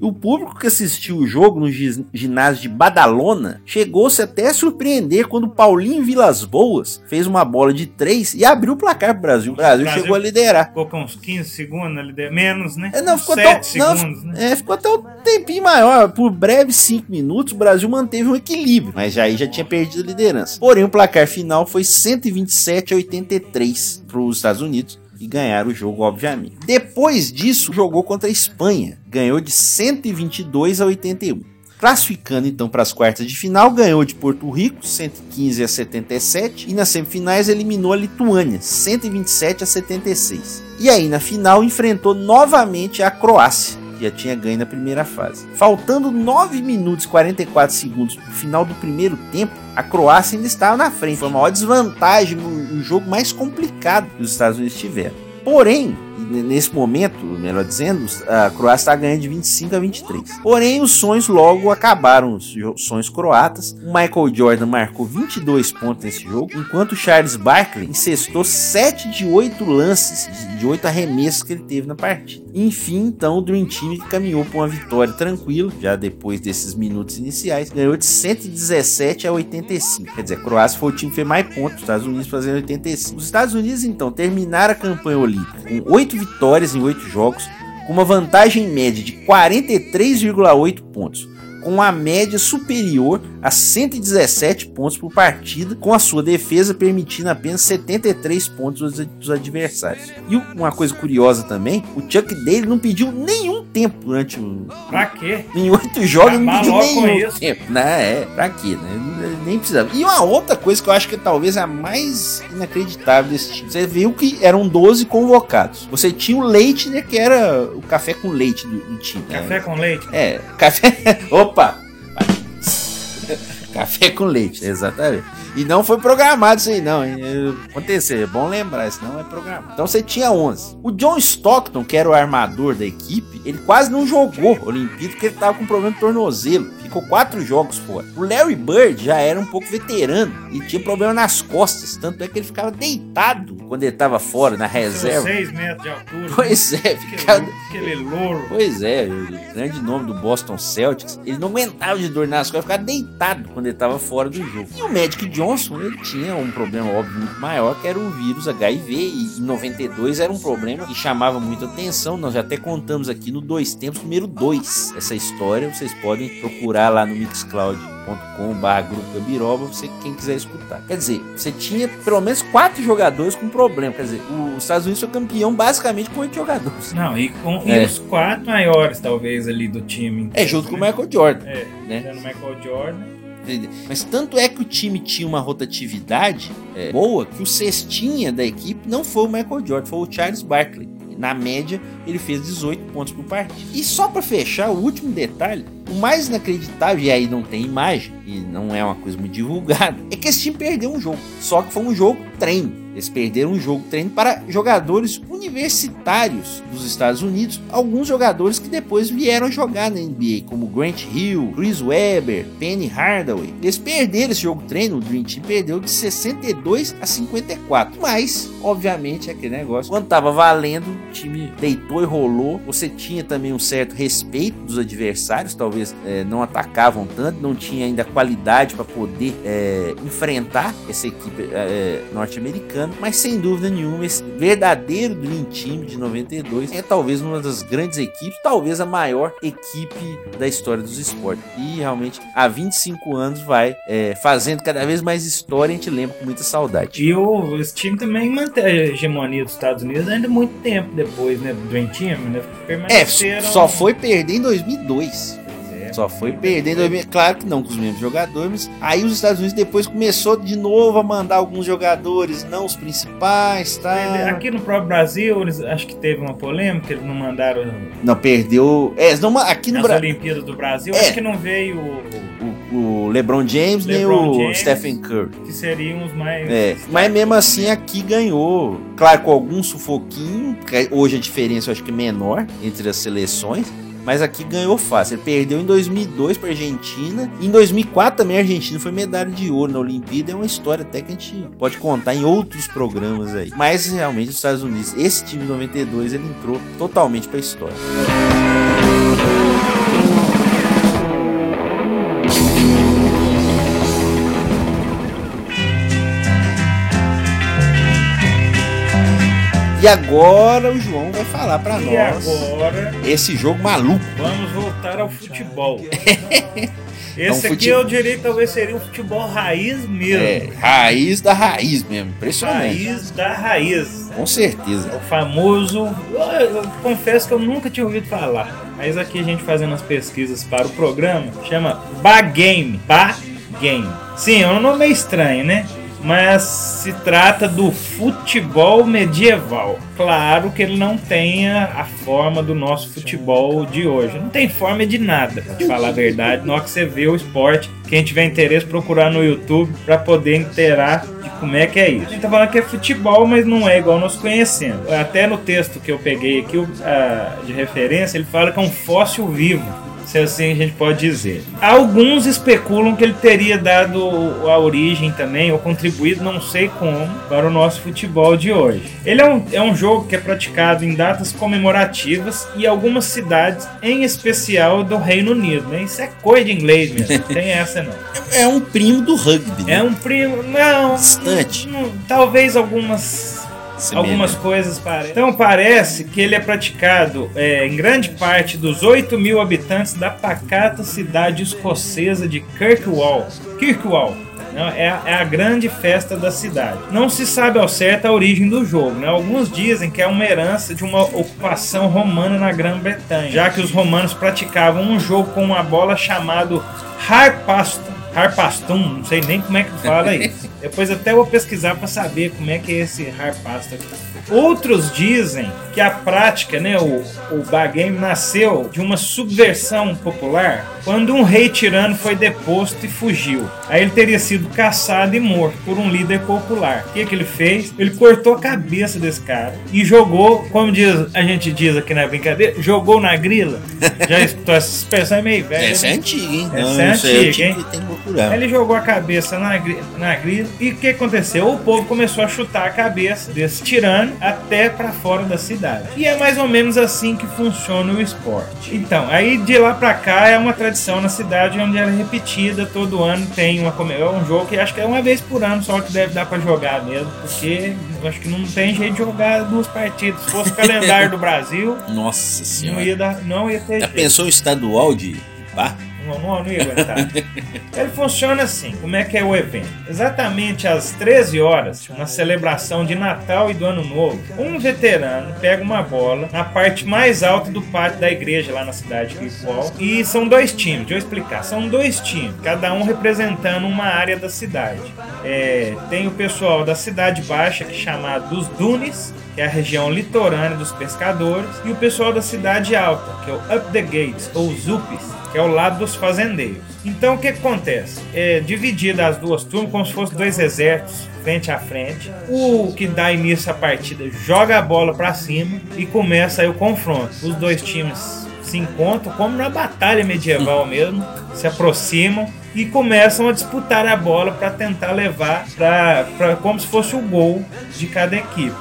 E o público que assistiu o jogo no ginásio de Badalona chegou-se até a surpreender quando Paulinho Vilas Boas fez uma bola de três e abriu o placar pro Brasil. O Brasil,
Brasil
chegou a liderar.
Ficou com uns 15 segundos de- menos, né?
É, não, ficou
7
tão, não,
segundos, né?
é, ficou até um tempinho maior. Por breves 5 minutos, o Brasil manteve um equilíbrio, mas já aí já tinha perdido a liderança. Porém, o placar final foi 127 a 83 para os Estados Unidos e ganharam o jogo, obviamente. Depois disso, jogou contra a Espanha, ganhou de 122 a 81. Classificando então para as quartas de final, ganhou de Porto Rico 115 a 77 e nas semifinais eliminou a Lituânia 127 a 76. E aí na final enfrentou novamente a Croácia, já tinha ganho na primeira fase. Faltando 9 minutos e 44 segundos para o final do primeiro tempo, a Croácia ainda estava na frente. Foi a maior desvantagem no jogo mais complicado que os Estados Unidos tiveram. Porém, nesse momento, melhor dizendo, a Croácia está ganhando de 25 a 23. Porém, os sonhos logo acabaram, os sonhos croatas. O Michael Jordan marcou 22 pontos nesse jogo, enquanto o Charles Barkley incestou 7 de 8 lances, de- de 8 arremessos que ele teve na partida. Enfim, então, o Dream Team caminhou para uma vitória tranquila, já depois desses minutos iniciais, ganhou de 117 a 85. Quer dizer, a Croácia foi o time que fez mais pontos, os Estados Unidos fazendo 85. Os Estados Unidos, então, terminaram a campanha olímpica com 8 vitórias em 8 jogos, com uma vantagem média de 43,8 pontos, com uma média superior a 117 pontos por partida, com a sua defesa permitindo apenas 73 pontos dos, adversários. E uma coisa curiosa também, o Chuck Daly não pediu nenhum tempo durante o.
Pra quê?
Em oito jogos não pediu nenhum tempo. Né? É, pra quê? Né? Nem precisava. E uma outra coisa que eu acho que talvez a mais inacreditável desse time. Você viu que eram 12 convocados. Você tinha o Leitner, que era o café com leite do, do time. né?
Café com leite?
É, café. Opa! Café com leite, exatamente. E não foi programado isso aí, não. Aconteceu, é bom lembrar, senão é programado. Então você tinha 11. O John Stockton, que era o armador da equipe, ele quase não jogou Olimpíada porque ele tava com problema de tornozelo. Ficou quatro jogos fora. O Larry Bird já era um pouco veterano e tinha problema nas costas. Tanto é que ele ficava deitado quando ele tava fora, na reserva.
6 metros de altura.
Pois é, ficava.
aquele louro.
Pois é, o grande nome do Boston Celtics. Ele não aguentava de dor nas costas, ficava deitado quando ele estava fora do jogo. E o Magic Johnson, ele tinha um problema óbvio muito maior, que era o vírus HIV. E em 92 era um problema que chamava muita atenção. Nós já até contamos aqui no Dois Tempos, número 2, essa história. Vocês podem procurar lá no mixcloud.com.br Grupo Gabiroba, você quem quiser escutar. Quer dizer, você tinha pelo menos quatro jogadores com problema. Quer dizer, os Estados Unidos foi campeão basicamente com oito jogadores.
Não, e com e
É.
os quatro maiores, talvez, ali do time.
É, junto com o Michael Jordan.
É,
né?
Michael Jordan.
Mas tanto é que o time tinha uma rotatividade é, boa que o cestinha da equipe não foi o Michael Jordan, foi o Charles Barkley. Na média, ele fez 18 pontos por partida. E só pra fechar, o último detalhe, o mais inacreditável, e aí não tem imagem, e não é uma coisa muito divulgada, é que esse time perdeu um jogo. Só que foi um jogo treino. Eles perderam um jogo treino para jogadores universitários dos Estados Unidos, alguns jogadores que depois vieram jogar na NBA, como Grant Hill, Chris Webber, Penny Hardaway. Eles perderam esse jogo treino, o Dream Team perdeu de 62 a 54. Mas, obviamente, é aquele negócio. Quando tava valendo, o time deitou e rolou. Você tinha também um certo respeito dos adversários, talvez eh, não atacavam tanto, não tinha ainda qualidade para poder eh, enfrentar essa equipe eh, norte-americana. Mas sem dúvida nenhuma, esse verdadeiro Dream Team de 92 é talvez uma das grandes equipes, talvez a maior equipe da história dos esportes. E realmente, há 25 anos vai eh, fazendo cada vez mais história, a gente lembra com muita saudade.
E o, esse time também manteve a hegemonia dos Estados Unidos ainda muito tempo depois, né? Do Dream Team, né?
É, só foi perder em 2002.
É.
Só foi perder em 2000. Claro que não com os mesmos jogadores. Aí os Estados Unidos depois começou de novo a mandar alguns jogadores, não os principais, tá?
Aqui no próprio Brasil, eles, acho que teve uma polêmica, eles não mandaram
Não perdeu. É, não, aqui no
as
Brasil.
Olimpíadas do Brasil,
É.
acho que não veio o-
LeBron James nem
LeBron
o
James.
Stephen Curry.
que seriam os mais.
É, mas mesmo assim aqui ganhou, claro, com algum sufoquinho, hoje a diferença eu acho que é menor entre as seleções, mas aqui ganhou fácil. Ele perdeu em 2002 para Argentina, e em 2004 também a Argentina foi medalha de ouro na Olimpíada, é uma história até que a gente pode contar em outros programas aí. Mas realmente os Estados Unidos, esse time de 92 ele entrou totalmente para a história. E agora o João vai falar para nós
agora
esse jogo maluco.
vamos voltar ao futebol. Esse
É um
aqui eu diria que talvez seria um futebol raiz mesmo.
É, raiz da raiz mesmo, impressionante.
Raiz da raiz.
Com certeza.
O famoso. Eu, eu confesso que eu nunca tinha ouvido falar. Mas aqui a gente fazendo as pesquisas para o programa, chama Bagame. Bagame. Sim, é um nome meio estranho, né? Mas se trata do futebol medieval. Claro que ele não tem a forma do nosso futebol de hoje. Não tem forma de nada, pra te falar a verdade. Na hora que você vê o esporte, quem tiver interesse, procurar no YouTube para poder inteirar de como é que é isso. A gente tá falando que é futebol, mas não é igual nós conhecemos. Até no texto que eu peguei aqui ah, de referência, ele fala que é um fóssil vivo. Se assim a gente pode dizer. Alguns especulam que ele teria dado a origem também, ou contribuído, não sei como, para o nosso futebol de hoje. Ele é um, é um jogo que é praticado em datas comemorativas e algumas cidades, em especial do Reino Unido. Né? Isso é coisa de inglês mesmo, não tem essa não.
É um primo do rugby. né?
É um primo. Não.
Distante.
não- talvez algumas Algumas coisas parecem. Então parece que ele é praticado é, em grande parte dos 8 mil habitantes da pacata cidade escocesa de Kirkwall. Kirkwall. né? É, a- é a grande festa da cidade. Não se sabe ao certo a origem do jogo. Né? Alguns dizem que é uma herança de uma ocupação romana na Grã-Bretanha, já que os romanos praticavam um jogo com uma bola chamado Harpastum. Harpastum, não sei nem como é que fala isso. Depois até vou pesquisar para saber como é que é esse Harpastum. Outros dizem que a prática, né, o, o bagame nasceu de uma subversão popular quando um rei tirano foi deposto e fugiu. Aí ele teria sido caçado e morto por um líder popular. O que, que ele fez? Ele cortou a cabeça desse cara e jogou, como diz, a gente diz aqui na brincadeira, jogou na grila. Já estou essa expressão é meio velha.
Essa é
né?
antiga, hein?
Essa
Não,
é
aí eu
antiga, hein?
Tem que procurar.
Ele jogou a cabeça na, na grila e o que aconteceu? O povo começou a chutar a cabeça desse tirano até pra fora da cidade. E é mais ou menos assim que funciona o esporte. Então, aí de lá pra cá é uma tradição na cidade onde ela é repetida todo ano. Tem uma é um jogo que acho que é uma vez por ano só que deve dar pra jogar mesmo, porque acho que não tem jeito de jogar duas partidas. Se fosse o calendário do Brasil,
Nossa
não
senhora.
ia dar, não ia ter
Já
jeito.
pensou o estadual de pá?
Não, ia aguentar. Ele funciona assim. Como é que é o evento? Exatamente às 13 horas, na celebração de Natal e do Ano Novo, um veterano pega uma bola na parte mais alta do pátio da igreja lá na cidade de Kirkwall. E são dois times, deixa eu explicar. São dois times, cada um representando uma área da cidade. É, tem o pessoal da Cidade Baixa, que é chamado dos Dunes, que é a região litorânea dos pescadores, e o pessoal da Cidade Alta, que é o Up the Gates, ou Zupis, que é o lado dos fazendeiros. Então o que, que acontece? É dividida as duas turmas como se fossem dois exércitos frente a frente. O que dá início à partida joga a bola para cima e começa aí o confronto. Os dois times se encontram como na batalha medieval mesmo, se aproximam e começam a disputar a bola para tentar levar para como se fosse o gol de cada equipe.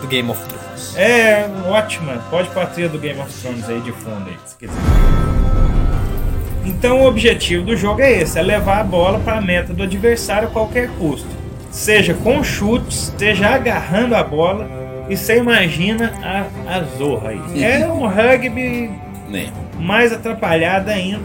Do Game of Thrones.
É ótima. Pode pôr a trilha do Game of Thrones aí de fundo aí, se quiser. Então o objetivo do jogo é esse, é levar a bola para a meta do adversário a qualquer custo. Seja com chutes, seja agarrando a bola e você imagina a, a zorra aí. É um rugby mais atrapalhado ainda,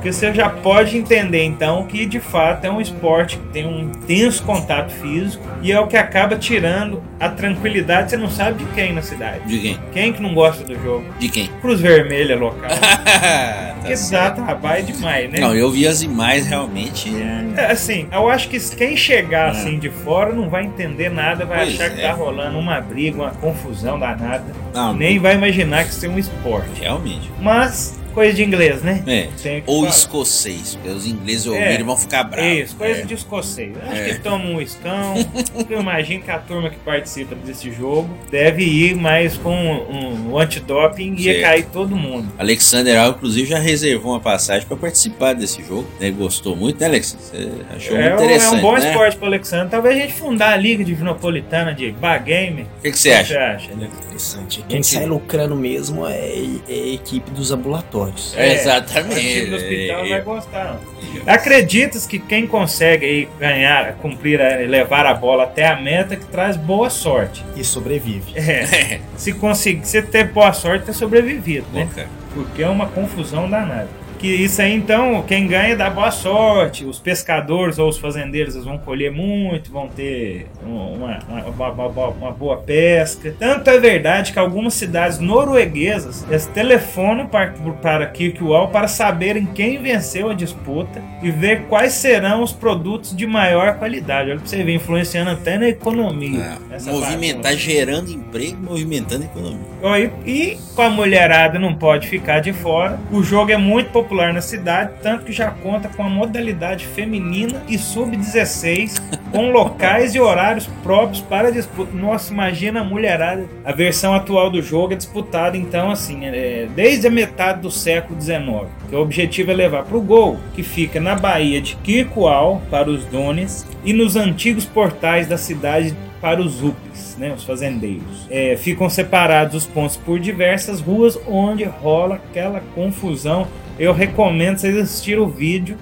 porque você já pode entender então que de fato é um esporte que tem um intenso contato físico e é o que acaba tirando a tranquilidade. Você não sabe de quem na cidade.
De quem?
Quem que não gosta do jogo?
De quem?
Cruz Vermelha local.
Tá
dá
certo.
trabalho demais, né?
Não, eu vi as imagens realmente. é-
É, Assim, eu acho que quem chegar assim de fora não vai entender nada, vai
Pois
achar que
é.
tá rolando uma briga, uma confusão danada.
Não,
Nem vai imaginar que isso é um esporte.
Realmente.
Mas, coisa de inglês, né?
É.
Que
Ou
falar.
escocês, porque os ingleses
É.
ouvirem vão ficar bravos.
Isso, coisa
É.
de escocês. Acho
É.
que toma um escão. eu imagino que a turma que participa desse jogo deve ir mais com um, um antidoping e ia cair todo mundo.
Alexander Al, inclusive, já reservou uma passagem para participar desse jogo. Né? Gostou muito, né, Alex? Você achou
É,
muito
um- é
interessante.
um bom
né?
esporte pro Alexandre. Talvez a gente fundar a Liga Divinopolitana de Bagame.
O que, que você acha?
Interessante. Quem sai lucrando mesmo é, é a equipe dos ambulatórios.
É,
O
exatamente.
do hospital vai gostar. Acreditas que quem consegue aí ganhar, cumprir, a- levar a bola até a meta, que traz boa sorte.
E sobrevive.
É. Se conseguir, se ter boa sorte, ter sobrevivido, né?
Cara.
Porque é uma confusão danada. Que isso aí, então, quem ganha dá boa sorte. Os pescadores ou os fazendeiros vão colher muito, vão ter uma, uma, uma- uma- boa pesca. Tanto é verdade que algumas cidades norueguesas eles telefonam para, para Kirkwall para saberem quem venceu a disputa e ver quais serão os produtos de maior qualidade. Olha pra você ver, influenciando até na economia.
Ah,
essa
movimentar,
bagunça.
gerando emprego, movimentando a economia.
E, e com a mulherada não pode ficar de fora. O jogo é muito popular na cidade, tanto que já conta com a modalidade feminina e sub-16, com locais e horários próprios para disputa. Nossa, imagina a mulherada. A versão atual do jogo é disputada, então, assim, é, desde a metade do século XIX. Que o objetivo é levar para o gol, que fica na Baía de Kirkwall, para os Dones, e nos antigos portais da cidade para os upes, né, os fazendeiros. É, ficam separados os pontos por diversas ruas onde rola aquela confusão. Eu recomendo vocês assistirem o vídeo.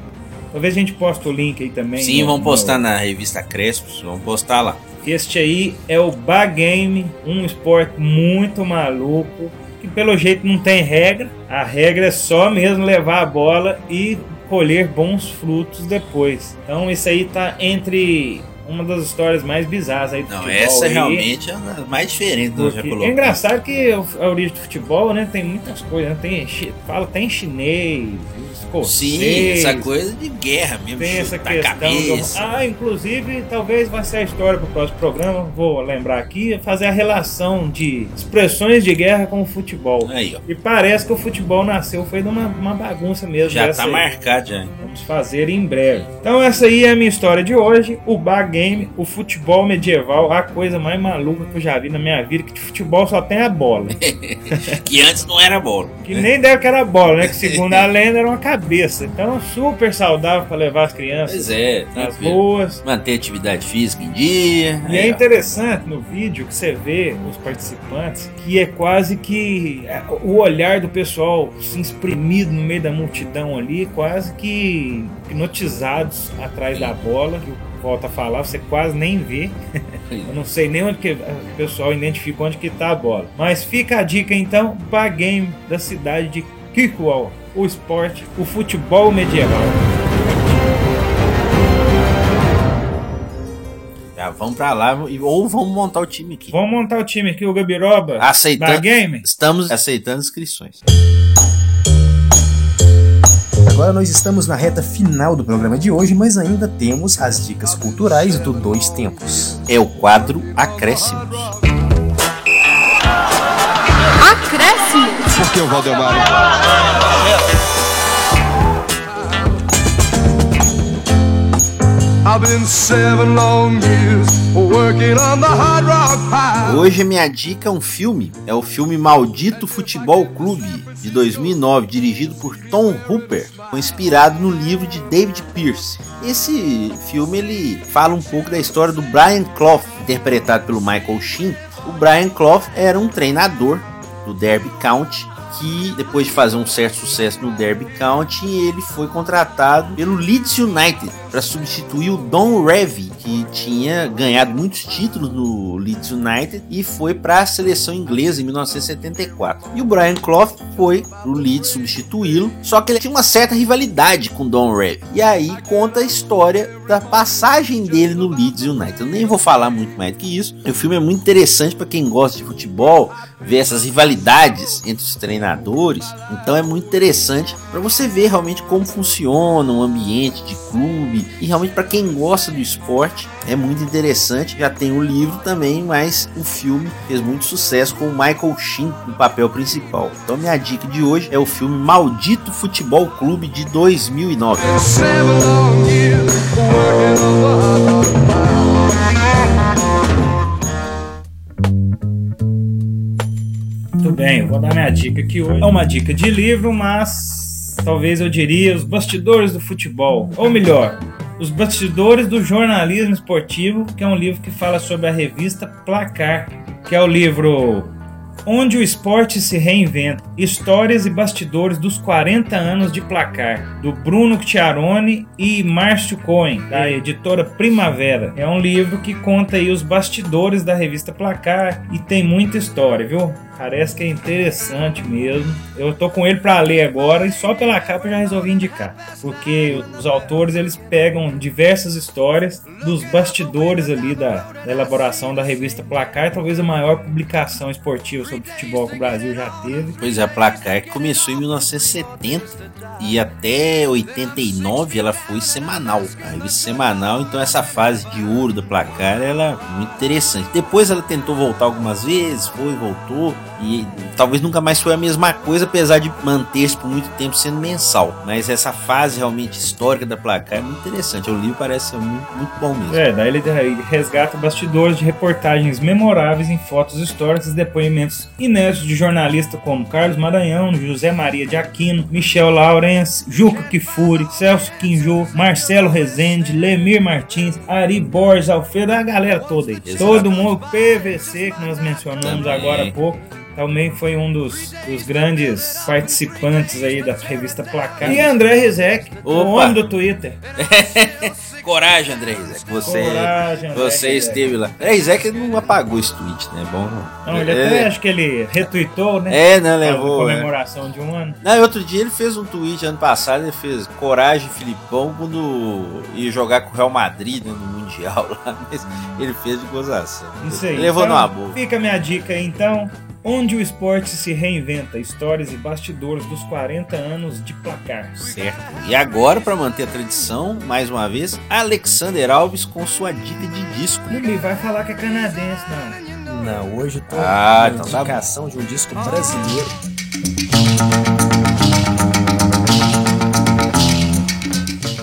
Talvez a gente poste o link aí também.
Sim,
no-
vamos
no-
postar na revista Crespos, vamos postar lá.
este aí é o Bar Game, um esporte muito maluco, que pelo jeito não tem regra. A regra é só mesmo levar a bola e colher bons frutos depois. Então isso aí tá entre uma das histórias mais bizarras aí do
Não,
futebol
essa
aí.
realmente é uma das mais diferentes que eu já coloquei.
é engraçado que a origem do futebol, né, tem muitas coisas, né? Tem, fala, tem chinês, escocês.
Sim, essa coisa de guerra mesmo.
Tem essa questão.
cabeça.
Do... Ah, inclusive, talvez vai ser a história pro próximo programa. Vou lembrar aqui, é fazer a relação de expressões de guerra com o futebol.
Aí, ó.
E parece que o futebol nasceu, foi de uma, bagunça mesmo.
Já tá
aí.
marcado já.
Vamos fazer em breve. Então essa aí é a minha história de hoje. O bar game, o futebol medieval, a coisa mais maluca que eu já vi na minha vida, que de futebol só tem a bola.
Que antes não era bola.
Que nem deve que era bola, né? Que segundo a lenda era uma cabeça. Então super saudável para levar as crianças
Pois é,
nas ruas.
Manter atividade física em dia.
E
Aí,
é
ó.
interessante no vídeo que você vê os participantes que é quase que é, o olhar do pessoal se espremido no meio da multidão ali, quase que hipnotizados atrás da bola, que volta a falar, você quase nem vê. Eu não sei nem onde que o pessoal identifica onde que tá a bola. Mas fica a dica então, para game da cidade de Kirkwall, o esporte, o futebol medieval.
Já vamos pra lá ou vamos montar o time aqui.
Vamos montar o time aqui, o Gabiroba.
Aceitando.
Game?
Estamos aceitando inscrições.
Agora nós estamos na reta final do programa de hoje, mas ainda temos as dicas culturais do Dois Tempos.
É o quadro Acréscimos.
Acréscimo.
Por que o Valdemar?
Hoje minha dica é um filme. É o filme Maldito Futebol Clube, de 2009, dirigido por Tom Hooper, inspirado no livro de David Pierce. Esse filme ele fala um pouco da história do Brian Clough, interpretado pelo Michael Sheen. O Brian Clough era um treinador do Derby County que depois de fazer um certo sucesso no Derby County, ele foi contratado pelo Leeds United para substituir o Don Revy, que tinha ganhado muitos títulos no Leeds United e foi para a seleção inglesa em 1974. E o Brian Clough foi pro Leeds substituí-lo, só que ele tinha uma certa rivalidade com Don Revy. E aí conta a história da passagem dele no Leeds United. Eu nem vou falar muito mais do que isso. O filme é muito interessante para quem gosta de futebol, ver essas rivalidades entre os treinadores. Então é muito interessante para você ver realmente como funciona um ambiente de clube e realmente para quem gosta do esporte é muito interessante. Já tem o livro também, mas o filme fez muito sucesso com o Michael Sheen no papel principal. Então minha dica de hoje é o filme Maldito Futebol Clube de 2009.
Bem, eu vou dar minha dica aqui hoje. É uma dica de livro, mas talvez eu diria os bastidores do futebol. Ou melhor, os bastidores do jornalismo esportivo, que é um livro que fala sobre a revista Placar, que é o livro Onde o Esporte se Reinventa. Histórias e bastidores dos 40 anos de Placar, do Bruno Chiarone e Márcio Cohen, da editora Primavera. É um livro que conta aí os bastidores da revista Placar e tem muita história, viu? Parece que é interessante mesmo. Eu tô com ele para ler agora e só pela capa já resolvi indicar, porque os autores eles pegam diversas histórias dos bastidores ali da, da elaboração da revista Placar, talvez a maior publicação esportiva sobre futebol que o Brasil já teve.
Pois é, a Placar começou em 1970 e até 89 ela foi semanal. A revista semanal, então essa fase de ouro da Placar ela é muito interessante. Depois ela tentou voltar algumas vezes, foi, voltou e talvez nunca mais foi a mesma coisa, apesar de manter-se por muito tempo sendo mensal. Mas essa fase realmente histórica da Placar é muito interessante. O livro parece ser muito, muito bom mesmo.
É, daí ele resgata bastidores de reportagens memoráveis em fotos históricas e depoimentos inéditos de jornalistas como Carlos Maranhão, José Maria de Aquino, Michel Laurence, Juca Kifuri, Celso Quinjô, Marcelo Rezende, Lemir Martins, Ari Borges, Alfredo, a galera toda aí.
Exato.
Todo mundo, PVC, que nós mencionamos
Também.
agora há pouco. Também foi um dos, dos grandes participantes aí da revista Placar. E André Rizek, o homem do Twitter.
Coragem, André Rizek. Você,
Coragem, André
você
Rizek.
esteve lá. André Rizek não apagou esse tweet, né? Bom.
Não, ele até acho que ele retweetou, né?
É, né,
A
levou,
comemoração de um ano.
Não, outro dia ele fez um tweet ano passado, ele fez coragem Filipão quando ia jogar com o Real Madrid né, no Mundial lá, mas ele fez de gozação.
Isso aí.
Levou
Então,
numa boa.
Fica a minha dica aí, então. Onde o esporte se reinventa, histórias e bastidores dos 40 anos de placar.
Certo. E agora, pra manter a tradição, mais uma vez, Alexander Alves com sua dica de disco.
Não me vai falar que é canadense, não.
Não, hoje eu tô
Ah,
com
então tá bom.
indicação de um disco brasileiro.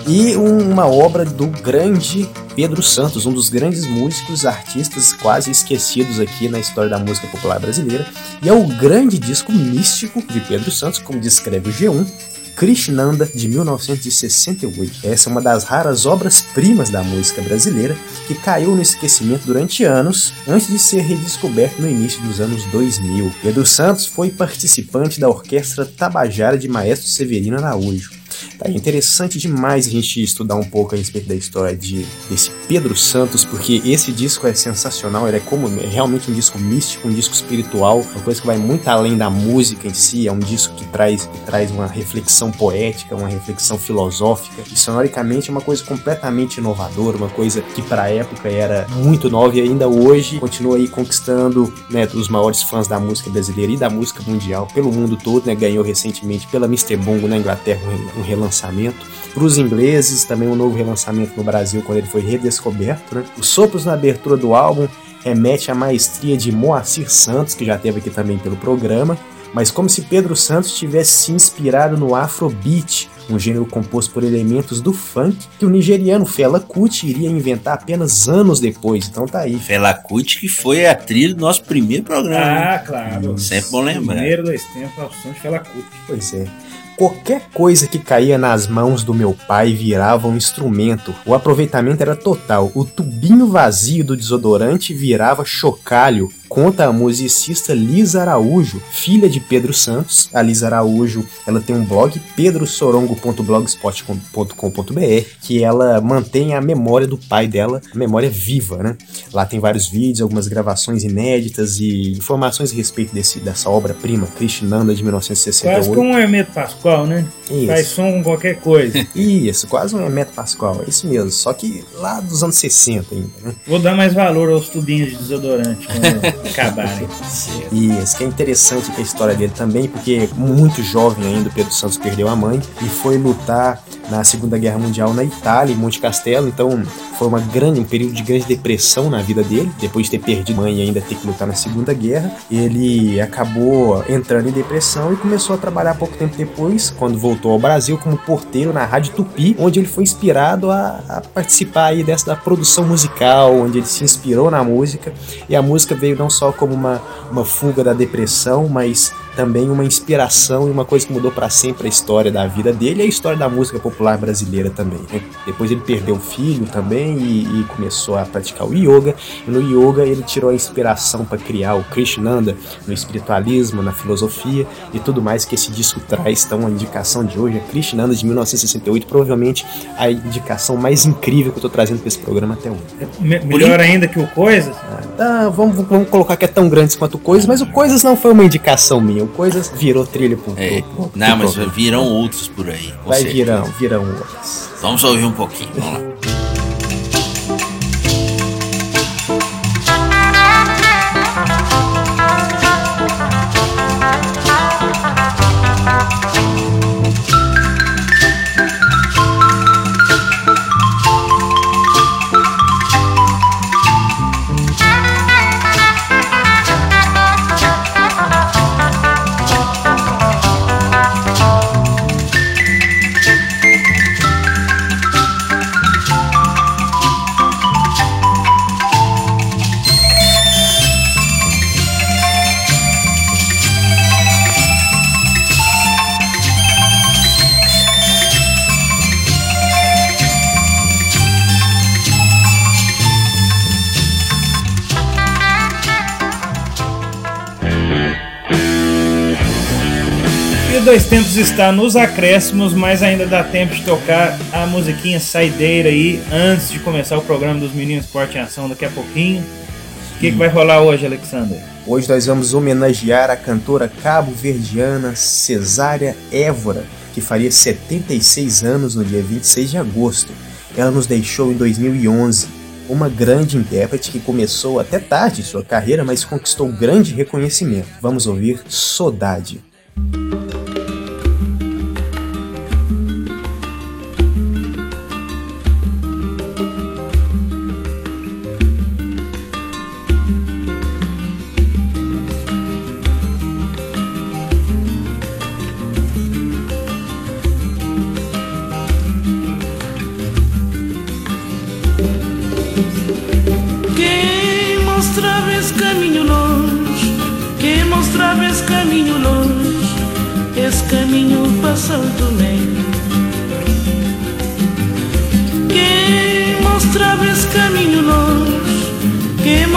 E um- uma obra do grande Pedro Santos, um dos grandes músicos, artistas quase esquecidos aqui na história da música popular brasileira. E é o grande disco místico de Pedro Santos, como descreve o G1, Krishnanda, de 1968. Essa é uma das raras obras-primas da música brasileira que caiu no esquecimento durante anos, antes de ser redescoberto no início dos anos 2000. Pedro Santos foi participante da Orquestra Tabajara de Maestro Severino Araújo. Tá, é interessante demais a gente estudar um pouco a respeito da história de, desse Pedro Santos, porque esse disco é sensacional, ele é como é realmente um disco místico, um disco espiritual, uma coisa que vai muito além da música em si, é um disco que traz, que traz uma reflexão poética, uma reflexão filosófica, e sonoricamente é uma coisa completamente inovadora, uma coisa que para a época era muito nova e ainda hoje continua aí conquistando né, os maiores fãs da música brasileira e da música mundial pelo mundo todo, né, ganhou recentemente pela Mr. Bongo na Inglaterra um re- relançamento. Para os ingleses, também um novo relançamento no Brasil quando ele foi redescoberto. Né? Os sopros na abertura do álbum remete à maestria de Moacir Santos, que já teve aqui também pelo programa, mas como se Pedro Santos tivesse se inspirado no Afrobeat, um gênero composto por elementos do funk que o nigeriano Fela Kuti iria inventar apenas anos depois. Então tá aí.
Fela Kuti, que foi a trilha do nosso primeiro programa.
Ah,
né?
claro.
Sempre bom lembrar.
Primeiro dois tempos, ao som de Fela Kuti.
Pois é. Qualquer coisa que caía nas mãos do meu pai virava um instrumento. O aproveitamento era total. O tubinho vazio do desodorante virava chocalho. Conta a musicista Lisa Araújo, filha de Pedro Santos. A Lisa Araújo, ela tem um blog pedrosorongo.blogspot.com.br que ela mantém a memória do pai dela, a memória viva, né? Lá tem vários vídeos, algumas gravações inéditas e informações a respeito desse, dessa obra-prima, Krishnanda de 1968.
Quase como um Hermeto Pascoal, né?
Isso.
Faz som com qualquer coisa.
Isso, quase um Hermeto Pascoal, é isso mesmo. Só que lá dos anos 60 ainda, né?
Vou dar mais valor aos tubinhos de desodorante quando acabarem.
Isso, que é interessante a história dele também, porque muito jovem ainda Pedro Santos perdeu a mãe e foi lutar na Segunda Guerra Mundial na Itália, em Monte Castelo. Então foi uma grande, um período de grande depressão na vida dele, depois de ter perdido mãe e ainda ter que lutar na Segunda Guerra. Ele acabou entrando em depressão e começou a trabalhar pouco tempo depois, quando voltou ao Brasil, como porteiro na Rádio Tupi, onde ele foi inspirado a, a participar aí dessa da produção musical, onde ele se inspirou na música. E a música veio não só como uma, uma fuga da depressão, mas também uma inspiração e uma coisa que mudou para sempre a história da vida dele e a história da música popular brasileira também. né? Depois ele perdeu um filho também e, e começou a praticar o yoga. E no yoga ele tirou a inspiração para criar o Krishnanda no espiritualismo, na filosofia e tudo mais que esse disco traz. Então a indicação de hoje é Krishnanda de 1968, provavelmente a indicação mais incrível que eu tô trazendo para esse programa até hoje.
Me- melhor ainda que o Coisa.
Ah, vamos, vamos colocar que é tão grande quanto o Coisas, mas o Coisas não foi uma indicação minha. O Coisas virou trilha pro,
É.
pro- pro-
Não,
pro
mas
programa.
virão outros por aí.
Vai
certeza.
virão, virão outros.
Vamos ouvir um pouquinho. Vamos lá.
Está nos acréscimos, mas ainda dá tempo de tocar a musiquinha saideira aí antes de começar o programa dos Meninos Esporte em Ação daqui a pouquinho. O que, que vai rolar hoje, Alexander?
Hoje nós vamos homenagear a cantora cabo-verdiana Cesária Évora, que faria 76 anos no dia 26 de agosto. Ela nos deixou em 2011. Uma grande intérprete que começou até tarde sua carreira, mas conquistou grande reconhecimento. Vamos ouvir Sodade.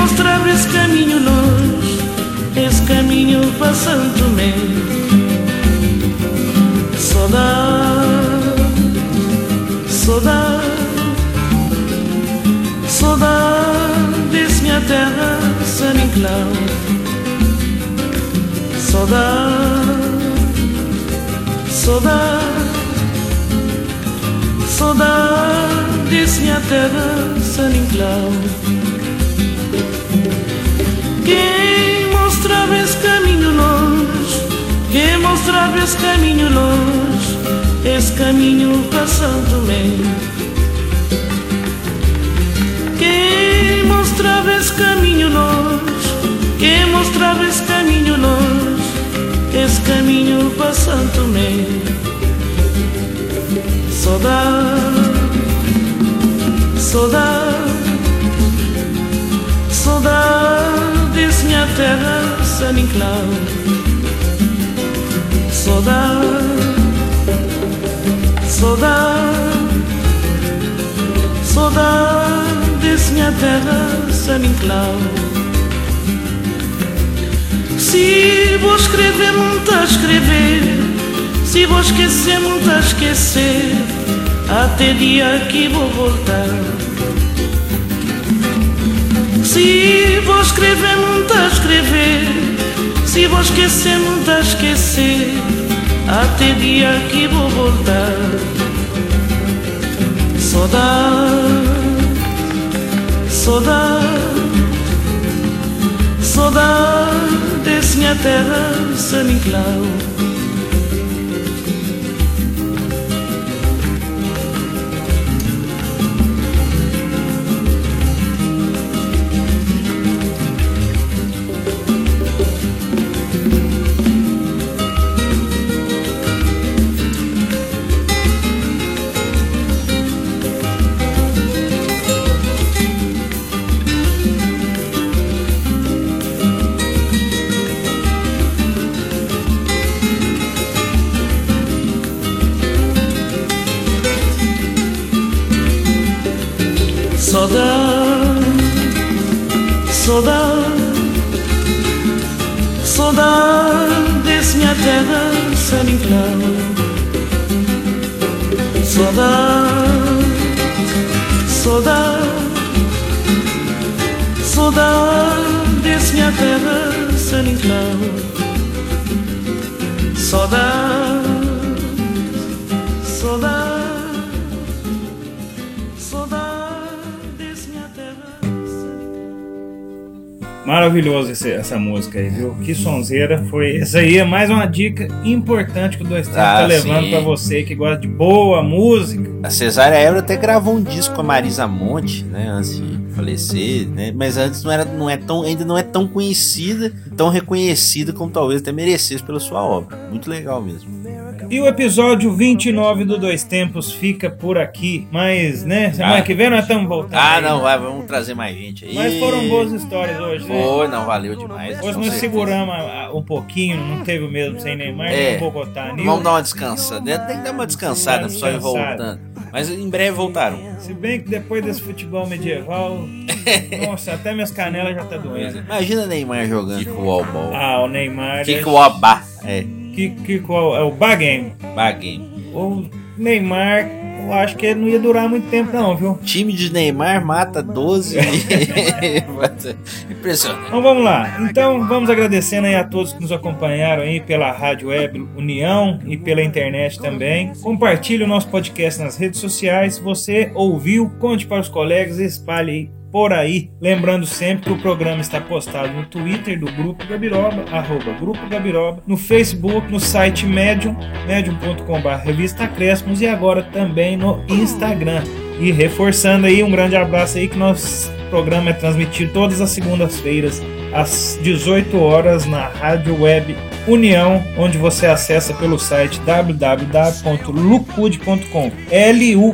Quem mostrava esse caminho longe, esse caminho passou também. Saudade, saudade. Saudades, minha terra, San Inclau. Saudade, saudade, saudades, minha terra, San Quem mostrava esse caminho longe, quem mostrava esse caminho longe, esse caminho passando bem. Quem mostrava esse caminho longe, quem mostrava esse caminho longe, esse caminho passando me. Saudade, saudade, minha terra, San Inclau. Saudade, saudade. Saudades, minha terra, San Inclau. Se vou escrever, muito a escrever. Se vou esquecer, muito a esquecer. Até dia que vou voltar. Se vou escrever, muito a escrever. Se vou esquecer, muito a esquecer. Até dia que vou voltar. Saudade, saudade, saudades, minha terra, San Inclau. Terra, San Inclau. Saudade, saudade, saudades, minha terra.
Maravilhoso esse- essa música aí, viu? Que sonzeira foi. Essa aí é mais uma dica importante que o Dois Tempos
Ah,
tá levando pra você que gosta de boa música.
A Cesária Évora até gravou um disco com a Marisa Monte, né, antes de falecer, né, mas antes não era, não é tão, ainda não é tão conhecida, tão reconhecida como talvez até merecesse pela sua obra. Muito legal mesmo.
E o episódio 29 do Dois Tempos fica por aqui. Mas, né, semana
Ah.
que vem nós estamos voltando.
Ah, não, vai, vamos trazer mais gente aí.
Mas foram boas histórias hoje, né?
Foi, não, valeu demais.
Hoje nós
certeza.
seguramos um pouquinho, não teve o mesmo sem Neymar,
É.
nem Bogotá. nem
Vamos
o-
dar uma descansada. né? Tem que dar uma descansada, só ir voltando. Mas em breve voltaram.
Se bem que depois desse futebol medieval, nossa, até minhas canelas já tá doendo.
Imagina Neymar jogando com o Wallball.
Ah, o Neymar.
Que
é-
que o Obá é.
que, que qual é o Bagame.
Bagame.
O Neymar, eu acho que ele não ia durar muito tempo não, viu?
Time de Neymar mata 12. Impressionante.
Então vamos lá. Então vamos agradecendo aí a todos que nos acompanharam aí pela Rádio Web União e pela internet também. Compartilhe o nosso podcast nas redes sociais. Você ouviu, conte para os colegas e espalhe aí por aí. Lembrando sempre que o programa está postado no Twitter do Grupo Gabiroba, arroba Grupo Gabiroba, no Facebook, no site Medium, medium.com.br Revista Acréscimos e agora também no Instagram. E reforçando aí, um grande abraço aí que nosso programa é transmitido todas as segundas-feiras às 18 horas na Rádio Web União, onde você acessa pelo site www.lucude.com L-U-K-U-D.com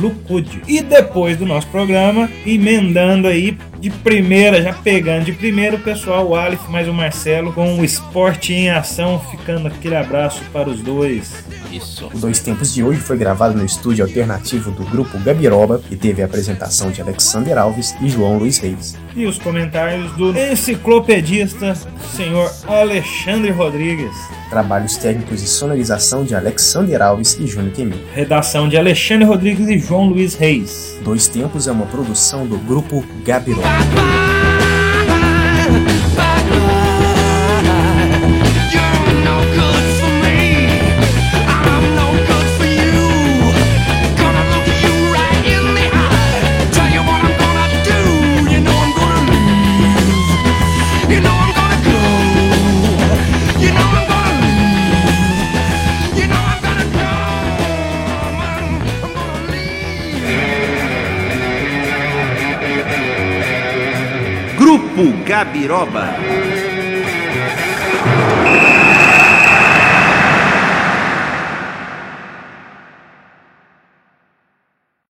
Lucude. E depois do nosso programa, emendando aí de primeira, já pegando de primeira o pessoal, o Aleph mais o Marcelo, com o esporte em ação, ficando aquele abraço para os dois.
Isso.
O Dois Tempos de hoje foi gravado no estúdio alternativo do grupo Gabiroba e teve a apresentação de Alexander Alves e João Luiz Reis.
E os comentários do enciclopedista, senhor Alexandre Rodrigues.
Trabalhos técnicos e sonorização de Alexander Alves e Júnior Quemin.
Redação de Alexandre Rodrigues e João Luiz Reis.
Dois Tempos é uma produção do grupo Gabiroba papá.
Grupo Gabiroba.